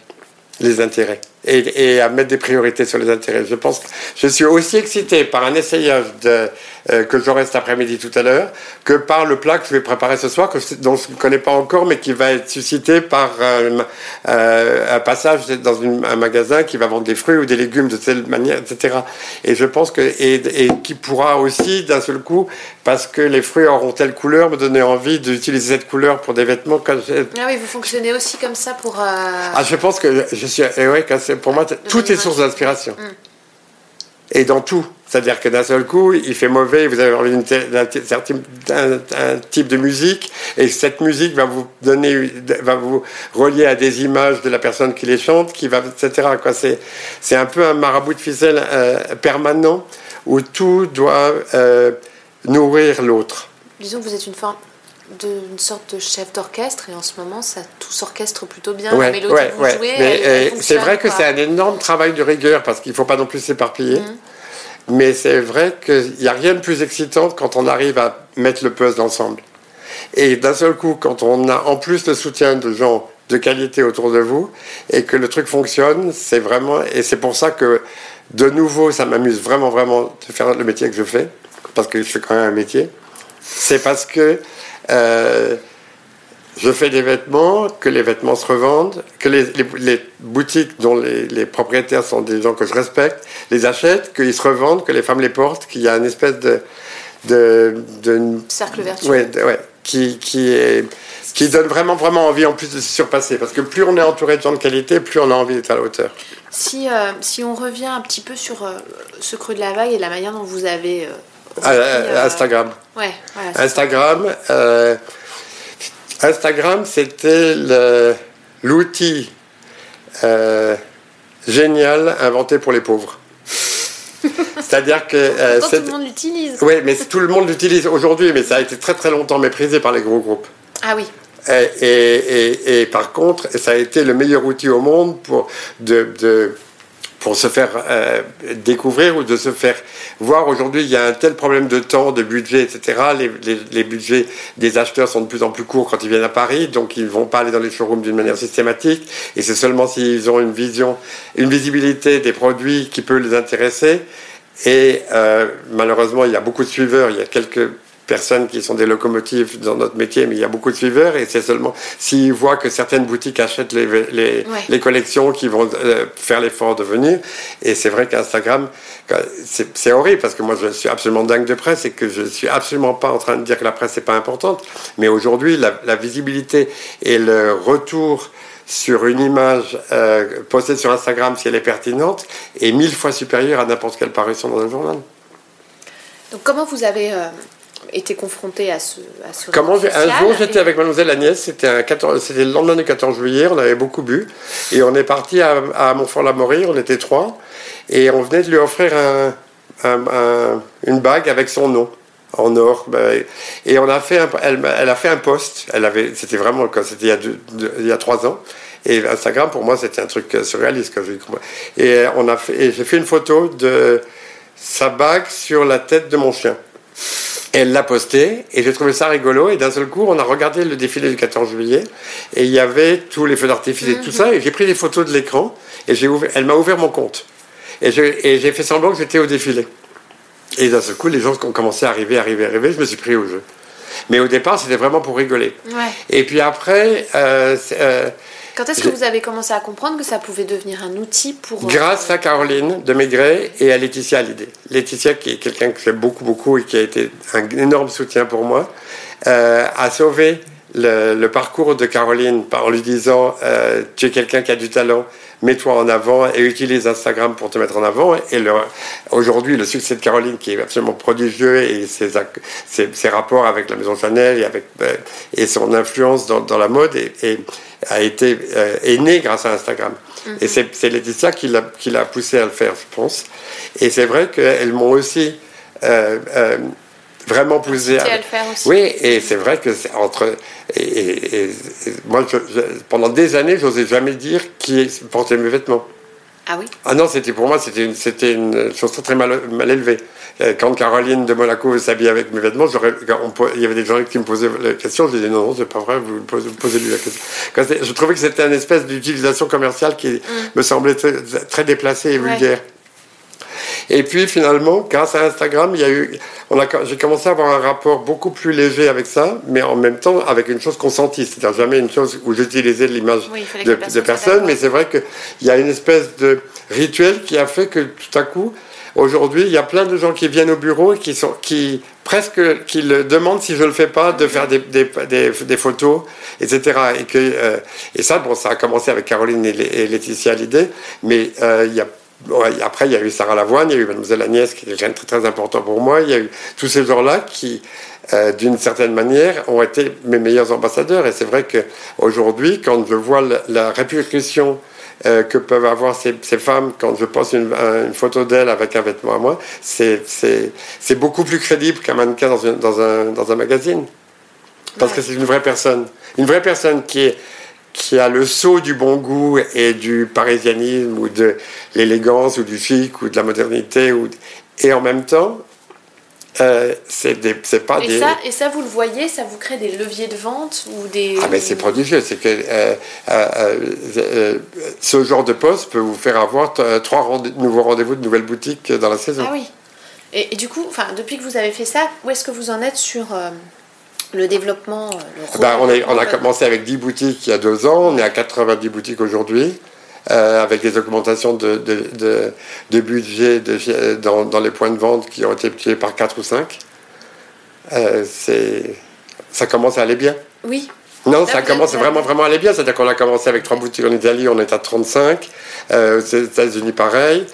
les intérêts et, et à mettre des priorités sur les intérêts. Je pense que je suis aussi excité par un essayage de, euh, que j'aurai cet après-midi tout à l'heure que par le plat que je vais préparer ce soir, que dont je ne connais pas encore, mais qui va être suscité par euh, euh, un passage dans une- un magasin qui va vendre des fruits ou des légumes de telle manière, etc. Et je pense que et, et qui pourra aussi d'un seul coup, parce que les fruits auront telle couleur, me donner envie d'utiliser cette couleur pour des vêtements. Quand Ah oui, vous fonctionnez aussi comme ça pour. ah, je pense que je suis. et ouais, quand c'est- pour moi, t- tout est manière source d'inspiration. Mm. Et dans tout. C'est-à-dire que d'un seul coup, il fait mauvais, vous avez envie d'un type de musique, et cette musique va vous donner, va vous relier à des images de la personne qui les chante, qui va, etc. C'est un peu un marabout de ficelle euh, permanent où tout doit euh, nourrir l'autre. Disons que vous êtes une forme d'une sorte de chef d'orchestre et en ce moment ça tout s'orchestre plutôt bien. la Ouais, mélodie ouais, que vous jouez, euh, c'est vrai que c'est un énorme travail de rigueur parce qu'il ne faut pas non plus s'éparpiller. Mhm. Mais c'est vrai qu'il n'y a rien de plus excitant quand on arrive à mettre le puzzle ensemble. Et d'un seul coup, quand on a en plus le soutien de gens de qualité autour de vous et que le truc fonctionne, c'est vraiment. Et c'est pour ça que, de nouveau, ça m'amuse vraiment, vraiment de faire le métier que je fais, parce que je fais quand même un métier. C'est parce que. Euh, je fais des vêtements, que les vêtements se revendent, que les, les- les boutiques dont les, les propriétaires sont des gens que je respecte, les achètent, qu'ils se revendent, que les femmes les portent, qu'il y a une espèce de... de, de Cercle vertueux. ouais, ouais, qui, qui, est, qui donne vraiment, vraiment envie en plus de se surpasser. Parce que plus on est entouré de gens de qualité, plus on a envie d'être à la hauteur. Si, euh, si on revient un petit peu sur euh, ce creux de la vague et la manière dont vous avez. euh, À- repris, à- euh, Instagram. Ouais, voilà. Instagram, euh, Instagram, c'était l'outil euh, génial inventé pour les pauvres. C'est-à-dire que euh, Pourtant, tout le monde l'utilise. oui, mais tout le monde l'utilise aujourd'hui, mais ça a été très très longtemps méprisé par les gros groupes. Ah oui. Et, et- et- et par contre, ça a été le meilleur outil au monde pour, de, de- pour se faire euh, découvrir ou de se faire voir. Aujourd'hui, il y a un tel problème de temps, de budget, etc. Les, les- les budgets des acheteurs sont de plus en plus courts quand ils viennent à Paris, donc ils vont pas aller dans les showrooms d'une manière systématique. Et c'est seulement s'ils ont une vision, une visibilité des produits qui peut les intéresser. Et euh, malheureusement, il y a beaucoup de suiveurs. Il y a quelques personnes qui sont des locomotives dans notre métier, mais il y a beaucoup de suiveurs. Et c'est seulement s'ils voient que certaines boutiques achètent les, les, Ouais. les collections qui vont euh, faire l'effort de venir. Et c'est vrai qu'Instagram, c'est c'est horrible parce que moi je suis absolument dingue de presse et que je suis absolument pas en train de dire que la presse n'est pas importante. Mais aujourd'hui, la, la visibilité et le retour sur une image euh, postée sur Instagram, si elle est pertinente, est mille fois supérieure à n'importe quelle parution dans un journal. Donc, comment vous avez euh, été confronté à ce, à ce Comment Un jour, j'étais et- avec mademoiselle Agnès, c'était un 14 c'était le lendemain du 14 juillet, on avait beaucoup bu, et on est parti à, à Montfort-la-Maurie, on était trois, et on venait de lui offrir un- un- un- une bague avec son nom en or. Ben, Et on a fait un, elle, elle a fait un post, elle avait, c'était vraiment, c'était il, y a deux- deux- il y a trois ans, et Instagram, pour moi, c'était un truc euh, surréaliste. Quand j'ai et euh, on a fait, et j'ai fait une photo de sa bague sur la tête de mon chien. Elle l'a posté et j'ai trouvé ça rigolo. Et d'un seul coup, on a regardé le défilé du 14 juillet et il y avait tous les feux d'artifice et tout ça. Et j'ai pris des photos de l'écran et j'ai ouvert, elle m'a ouvert mon compte. Et j'ai fait semblant que j'étais au défilé. Et d'un seul coup, les gens ont commencé à arriver, arriver, arriver. Je me suis pris au jeu. Mais au départ, c'était vraiment pour rigoler. Ouais. Et puis après, euh, euh, Quand est-ce que vous avez commencé à comprendre que ça pouvait devenir un outil pour... euh, Grâce à Caroline de Maigret et à Laetitia Hallyday. Laetitia, qui est quelqu'un que j'aime beaucoup, beaucoup et qui a été un énorme soutien pour moi, euh, a sauvé le, le parcours de Caroline en lui disant euh, Tu es quelqu'un qui a du talent, mets-toi en avant et utilise Instagram pour te mettre en avant. Et aujourd'hui, le succès de Caroline, qui est absolument prodigieux, et ses, ac- ses, ses rapports avec la maison Chanel et, avec, et son influence dans, dans la mode est, est- a été, euh, est né grâce à Instagram. Et c'est Laetitia qui l'a qui l'a poussé à le faire, je pense. Et c'est vrai qu'elles m'ont aussi euh, euh, vraiment poussé incité à le faire aussi. Oui, et c'est vrai que c'est entre. Et, et- moi, je- je- pendant des années, j'osais jamais dire qui portait mes vêtements. Ah oui? Ah non, c'était pour moi, c'était une, c'était une chose très, très mal, mal élevée. Euh, Quand Caroline de Monaco s'habillait avec mes vêtements, on il y avait des gens qui me posaient la question, je disais non, non, c'est pas vrai, vous posez, lui la question. Quand je trouvais que c'était une espèce d'utilisation commerciale qui me semblait très, très déplacée et Ouais. vulgaire. Et puis finalement, grâce à Instagram, il y a eu, j'ai commencé à avoir un rapport beaucoup plus léger avec ça, mais en même temps avec une chose consentie, c'est-à-dire jamais une chose où j'utilisais l'image Oui, de, de personnes, mais c'est vrai qu'il y a une espèce de rituel qui a fait que tout à coup, aujourd'hui, il y a plein de gens qui viennent au bureau et qui sont, qui presque, qui le demandent si je le fais pas, de faire des, des, photos, etc. Et que, euh, et ça, bon, ça a commencé avec Caroline et, Laetitia Hallyday, mais euh, il y a après, il y a eu Sarah Lavoine, il y a eu Mademoiselle Agnès, qui est quelqu'un très, très important pour moi. Il y a eu tous ces gens-là qui, euh, d'une certaine manière, ont été mes meilleurs ambassadeurs. Et c'est vrai qu'aujourd'hui, quand je vois la, la répercussion euh, que peuvent avoir ces, ces femmes quand je poste une, un- une photo d'elles avec un vêtement à moi, c'est beaucoup plus crédible qu'un mannequin dans, une- dans, un, dans un magazine. Parce Ouais. que c'est une vraie personne. Une vraie personne qui est qui a le saut du bon goût et du parisianisme ou de l'élégance ou du chic ou de la modernité ou et en même temps euh, c'est pas et des ça, et ça, vous le voyez, ça vous crée des leviers de vente ou des... ah mais c'est prodigieux c'est que euh, euh, ce genre de poste peut vous faire avoir trois rendez- nouveaux rendez-vous de nouvelles boutiques dans la saison Ah oui. Et, et du coup, enfin, depuis que vous avez fait ça, où est-ce que vous en êtes sur le développement le Ben, on, est- on a commencé avec 10 boutiques il y a deux ans, on est à 90 boutiques aujourd'hui, euh, avec des augmentations de, de, de, de budget de- dans, dans les points de vente qui ont été multipliés par 4 ou 5. Euh, ça commence à aller bien. Oui. Non, ça commence êtes- vraiment, vraiment à aller bien. C'est-à-dire qu'on a commencé avec trois boutiques en Italie, on est à 35. Euh, aux États-Unis, pareil.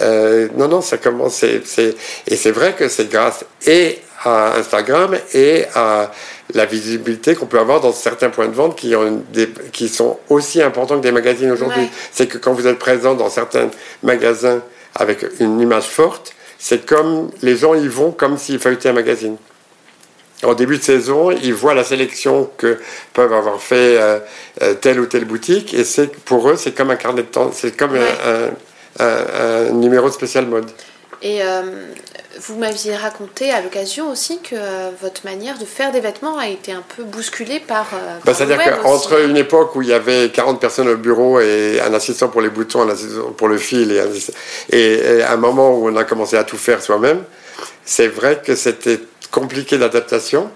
Euh, non, non, ça commence. et c'est vrai que c'est grâce et à Instagram et à la visibilité qu'on peut avoir dans certains points de vente qui, ont des- qui sont aussi importants que des magazines aujourd'hui. Ouais. C'est que quand vous êtes présent dans certains magasins avec une image forte, c'est comme les gens y vont comme s'ils feuilletaient un magazine. En début de saison, ils voient la sélection que peuvent avoir fait euh, euh, telle ou telle boutique, et c'est pour eux, c'est comme un carnet de temps, c'est comme un- Ouais. un, un- un numéro spécial mode. Et euh, vous m'aviez raconté à l'occasion aussi que euh, votre manière de faire des vêtements a été un peu bousculée par. euh, Bah, par C'est-à-dire qu'entre une époque où il y avait 40 personnes au bureau et un assistant pour les boutons, un assistant pour le fil, et un, et- et un moment où on a commencé à tout faire soi-même, c'est vrai que c'était compliqué d'adaptation.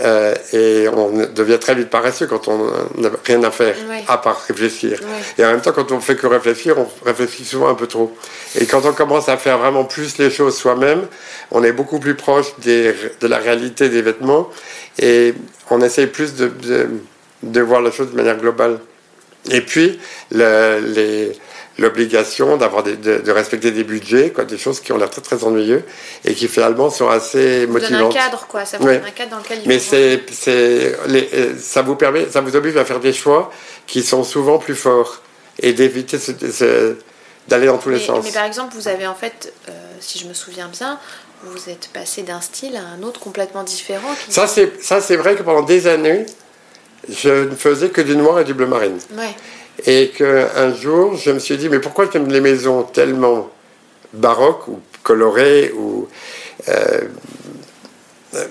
Euh, et on devient très vite paresseux quand on n'a rien à faire, Ouais. à part réfléchir. Ouais. Et en même temps, quand on fait que réfléchir, on réfléchit souvent un peu trop. Et quand on commence à faire vraiment plus les choses soi-même, on est beaucoup plus proche des, de la réalité des vêtements et on essaye plus de, de, de voir la chose de manière globale. Et puis, le- les, l'obligation d'avoir de, de, respecter des budgets, quoi, des choses qui ont l'air très très ennuyeux et qui finalement sont assez motivantes. Donne un cadre, quoi. Ça vous donne un cadre dans lequel Mais c'est, c'est, euh, ça vous permet, ça vous oblige à faire des choix qui sont souvent plus forts et d'éviter d'aller dans tous les sens. Mais par exemple, vous avez en fait, euh, si je me souviens bien, vous êtes passé d'un style à un autre complètement différent. Ça, c'est, ça, c'est vrai que pendant des années, je ne faisais que du noir et du bleu marine. Ouais. Et qu'un jour, je me suis dit, mais pourquoi j'aime les maisons tellement baroques ou colorées ou euh, euh,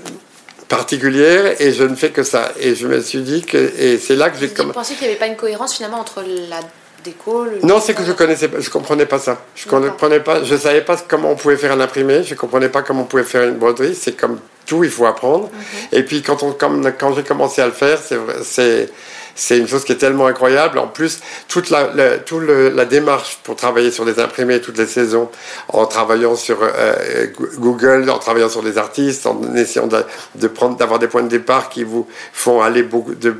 particulières et je ne fais que ça. Et je me suis dit que. Et c'est là que j'ai. Vous pensez qu'il n'y avait pas une cohérence finalement entre la déco Non, c'est que je connaissais pas, je comprenais pas ça. Je comprenais pas, je savais pas comment on pouvait faire un imprimé, je comprenais pas comment on pouvait faire une broderie. C'est comme tout, il faut apprendre. Mhm. Et puis quand, on, comme, quand j'ai commencé à le faire, c'est c'est une chose qui est tellement incroyable. En plus, toute la, la démarche pour travailler sur des imprimés toutes les saisons, en travaillant sur euh, Google, en travaillant sur des artistes, en essayant de, prendre, d'avoir des points de départ qui vous font aller beaucoup, de,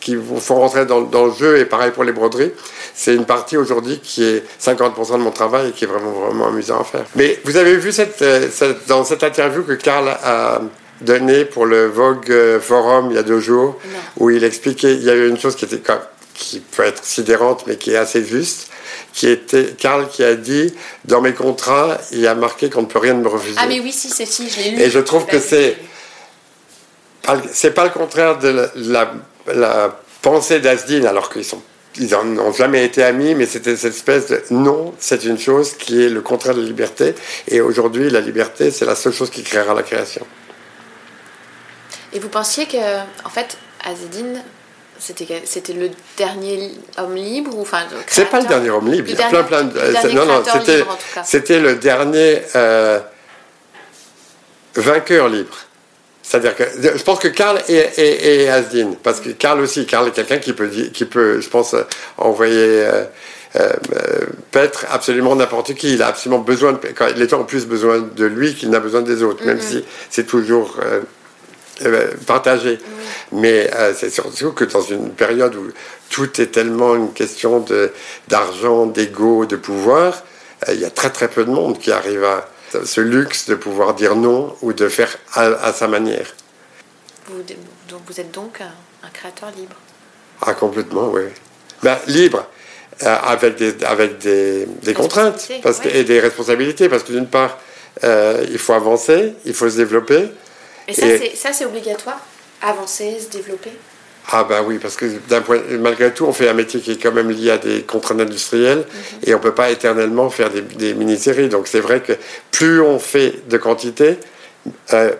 qui vous font rentrer dans, le jeu. Et pareil pour les broderies. C'est une partie aujourd'hui qui est 50% de mon travail et qui est vraiment vraiment amusant à faire. Mais vous avez vu cette, euh, dans cette interview que Karl a donné pour le Vogue euh, Forum il y a deux jours, où il expliquait, il y a eu une chose qui était qui peut être sidérante, mais qui est assez juste, qui était Karl qui a dit dans mes contrats, il y a marqué qu'on ne peut rien me refuser. Ah mais oui, si, c'est si, je l'ai lu. Et je trouve que c'est c'est pas le contraire de la, la, pensée d'Asdin, alors qu'ils sont ils n'ont jamais été amis, mais c'était cette espèce de non, c'est une chose qui est le contraire de la liberté. Et aujourd'hui, la liberté, c'est la seule chose qui créera la création. Et vous pensiez que, en fait, Azedine, c'était, le dernier homme libre ou enfin C'est pas le dernier homme libre. il y a plein, plein de. non, non, c'était, c'était le dernier euh, vainqueur libre. C'est-à-dire que je pense que Karl et, et, parce que Karl aussi, Karl est quelqu'un qui peut, qui peut, je pense, envoyer euh, euh, absolument n'importe qui. Il a absolument besoin, de, les gens ont plus besoin de lui qu'il n'a besoin des autres, même si c'est toujours ben, partagé. Mais euh, c'est surtout que dans une période où tout est tellement une question d'argent, d'ego, de pouvoir, euh, il y a très très peu de monde qui arrive à ce luxe de pouvoir dire non ou de faire à, sa manière. Vous, donc vous êtes donc un, créateur libre? Ah, complètement, oui. Ben, libre, euh, avec des, avec des, des contraintes parce que, et des responsabilités, parce que d'une part, il faut avancer, il faut se développer. Et ça, c'est obligatoire? Avancer, se développer? Ah ben oui, parce que point, malgré tout, on fait un métier qui est quand même lié à des contraintes industrielles mhm. et on ne peut pas éternellement faire des, des mini-séries. Donc c'est vrai que plus on fait de quantité, euh,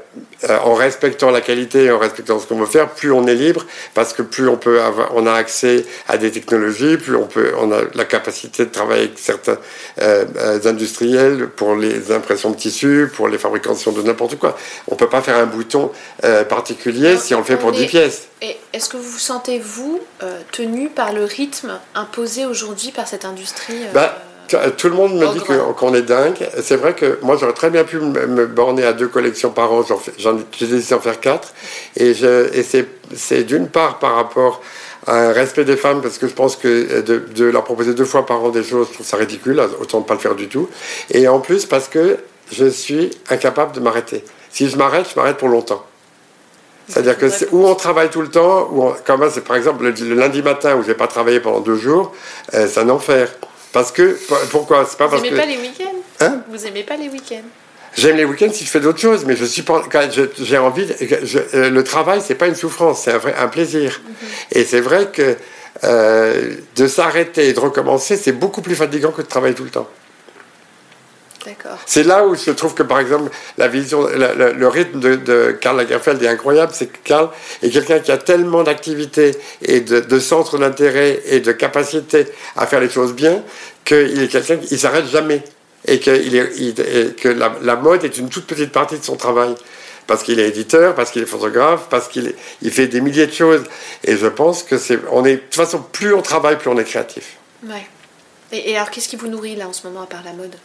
euh, en respectant la qualité et en respectant ce qu'on veut faire, plus on est libre, parce que plus on peut avoir, on a accès à des technologies, plus on peut, on a la capacité de travailler avec certains euh, industriels pour les impressions de tissus, pour les fabrications de n'importe quoi. On peut pas faire un bouton particulier si on le fait pour 10 pièces. Et est-ce que vous vous sentez vous tenu par le rythme imposé aujourd'hui par cette industrie bah, tout le monde me dit qu'on est dingue. C'est vrai que moi, j'aurais très bien pu me borner à deux collections par an. J'ai décidé d'en faire quatre. Et, et c'est d'une part par rapport à un respect des femmes, parce que je pense que de, leur proposer deux fois par an des choses, je trouve ça ridicule. Autant ne pas le faire du tout. Et en plus, parce que je suis incapable de m'arrêter. Si je m'arrête, je m'arrête pour longtemps. C'est-à-dire que où on travaille tout le temps, ou comme c'est par exemple le, lundi matin où je n'ai pas travaillé pendant deux jours, euh, c'est un enfer. Parce que, pourquoi? C'est pas Vous n'aimez pas les week-ends? Hein? Vous aimez pas les week-ends? J'aime les week-ends si je fais d'autres choses, mais je suis pas, j'ai envie, euh, le travail, c'est pas une souffrance, c'est un, vrai, un plaisir. Mhm. Et c'est vrai que euh, de s'arrêter et de recommencer, c'est beaucoup plus fatigant que de travailler tout le temps. C'est là où je trouve que, par exemple, la vision, le, rythme de, Karl Lagerfeld est incroyable. C'est que Karl est quelqu'un qui a tellement d'activités et de, centres d'intérêt et de capacité à faire les choses bien qu'il est quelqu'un qui ne s'arrête jamais. Et que, est, que la, mode est une toute petite partie de son travail. Parce qu'il est éditeur, parce qu'il est photographe, parce qu'il il fait des milliers de choses. Et je pense que c'est. On est, de toute façon, plus on travaille, plus on est créatif. Ouais. Et, et alors, qu'est-ce qui vous nourrit là en ce moment, à part la mode?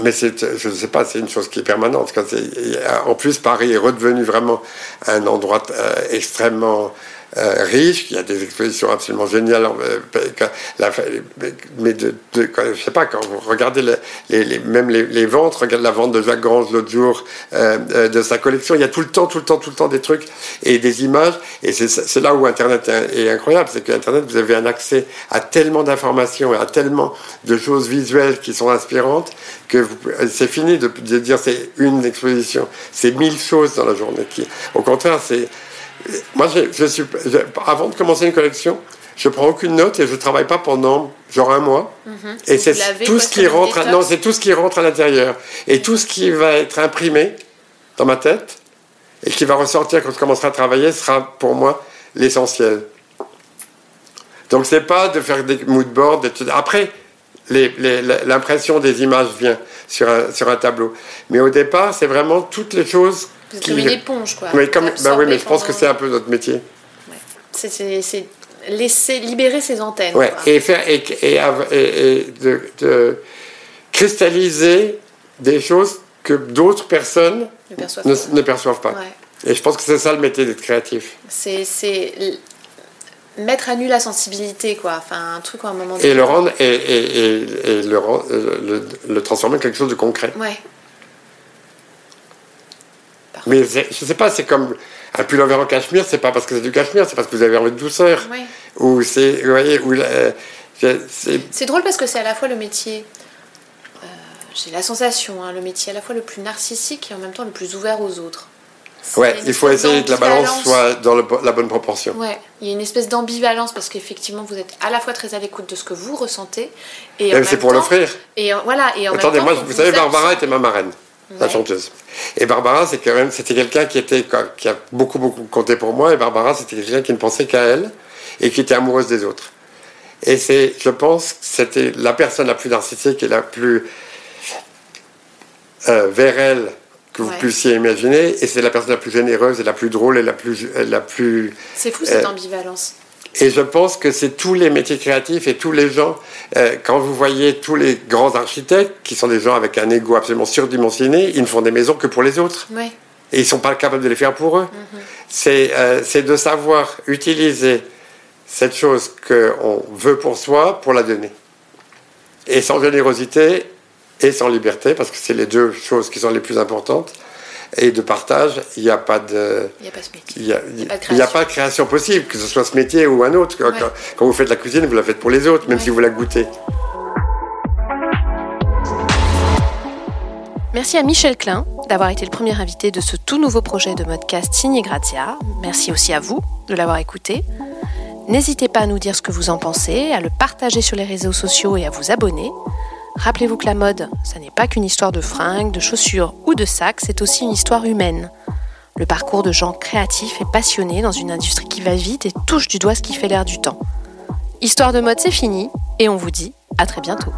Mais je ne sais pas, c'est une chose qui est permanente. En plus, Paris est redevenu vraiment un endroit euh, extrêmement euh, riche, il y a des expositions absolument géniales, euh, mais de, de, sais pas, quand vous regardez même les, ventes, regardez la vente de Jacques Grange l'autre jour euh, de sa collection, il y a tout le temps, tout le temps, tout le temps des trucs et des images, et c'est là où Internet est incroyable, c'est qu'Internet, vous avez un accès à tellement d'informations et à tellement de choses visuelles qui sont inspirantes que c'est fini de, de dire c'est une exposition, c'est mille choses dans la journée. Au contraire, c'est moi, je, suis, avant de commencer une collection, je prends aucune note et je travaille pas pendant genre un mois. Mhm. Et c'est tout ce qui rentre. non, c'est tout ce qui rentre à l'intérieur et tout ce qui va être imprimé dans ma tête et qui va ressortir quand je commencerai à travailler sera pour moi l'essentiel. Donc c'est pas de faire des mood boards. Après, l'impression des images vient sur sur un tableau. Mais au départ, c'est vraiment toutes les choses vous êtes comme une éponge, quoi. Oui, comme... bah oui mais je pense que c'est un peu notre métier. Ouais. C'est laisser libérer ses antennes. Ouais. Et, faire, et, et, de, de, cristalliser des choses que d'autres personnes ne perçoivent, ne, ne perçoivent pas. Ouais. Et je pense que c'est ça le métier d'être créatif. C'est mettre à nu la sensibilité, quoi. Enfin, un truc à un moment donné. Et le rendre, et, et, et le, le, le, transformer en quelque chose de concret. Ouais. Mais je sais pas, c'est comme un pullover en cachemire, c'est pas parce que c'est du cachemire, c'est parce que vous avez envie de douceur. Oui. Ou c'est, vous voyez, ou c'est drôle parce que c'est à la fois le métier, euh, j'ai la sensation, hein, le métier à la fois le plus narcissique et en même temps le plus ouvert aux autres. Ouais, il faut essayer que la balance soit dans la bonne proportion. Ouais, il y a une espèce d'ambivalence parce qu'effectivement vous êtes à la fois très à l'écoute de ce que vous ressentez et c'est pour l'offrir. Et voilà, et en Attendez, même temps, moi, vous, savez, Barbara était ma marraine la chanteuse. Et Barbara, c'est quand même, c'était quelqu'un qui était, qui a beaucoup, beaucoup compté pour moi. Et Barbara, c'était quelqu'un qui ne pensait qu'à elle et qui était amoureuse des autres. Et c'est, je pense, c'était la personne la plus narcissique et la plus euh, vers elle que vous puissiez imaginer. Et c'est la personne la plus généreuse et la plus drôle et la plus, la plus. C'est fou cette euh, ambivalence. Et je pense que c'est tous les métiers créatifs et tous les gens, euh, quand vous voyez tous les grands architectes, qui sont des gens avec un ego absolument surdimensionné, ils ne font des maisons que pour les autres. Et ils ne sont pas capables de les faire pour eux. Mm-hmm. Euh, c'est de savoir utiliser cette chose qu'on veut pour soi pour la donner. Et sans générosité et sans liberté, parce que c'est les deux choses qui sont les plus importantes, et de partage, il n'y a pas de. Il n'y a pas ce métier. Il n'y a, pas de création possible, que ce soit ce métier ou un autre. Quand, vous faites la cuisine, vous la faites pour les autres, même si vous la goûtez. Merci à Michel Klein d'avoir été le premier invité de ce tout nouveau projet de podcast Signé Grazia. Merci aussi à vous de l'avoir écouté. N'hésitez pas à nous dire ce que vous en pensez, à le partager sur les réseaux sociaux et à vous abonner. Rappelez-vous que la mode, ça n'est pas qu'une histoire de fringues, de chaussures ou de sacs, c'est aussi une histoire humaine. Le parcours de gens créatifs et passionnés dans une industrie qui va vite et touche du doigt ce qui fait l'air du temps. Histoire de mode, c'est fini, et on vous dit à très bientôt.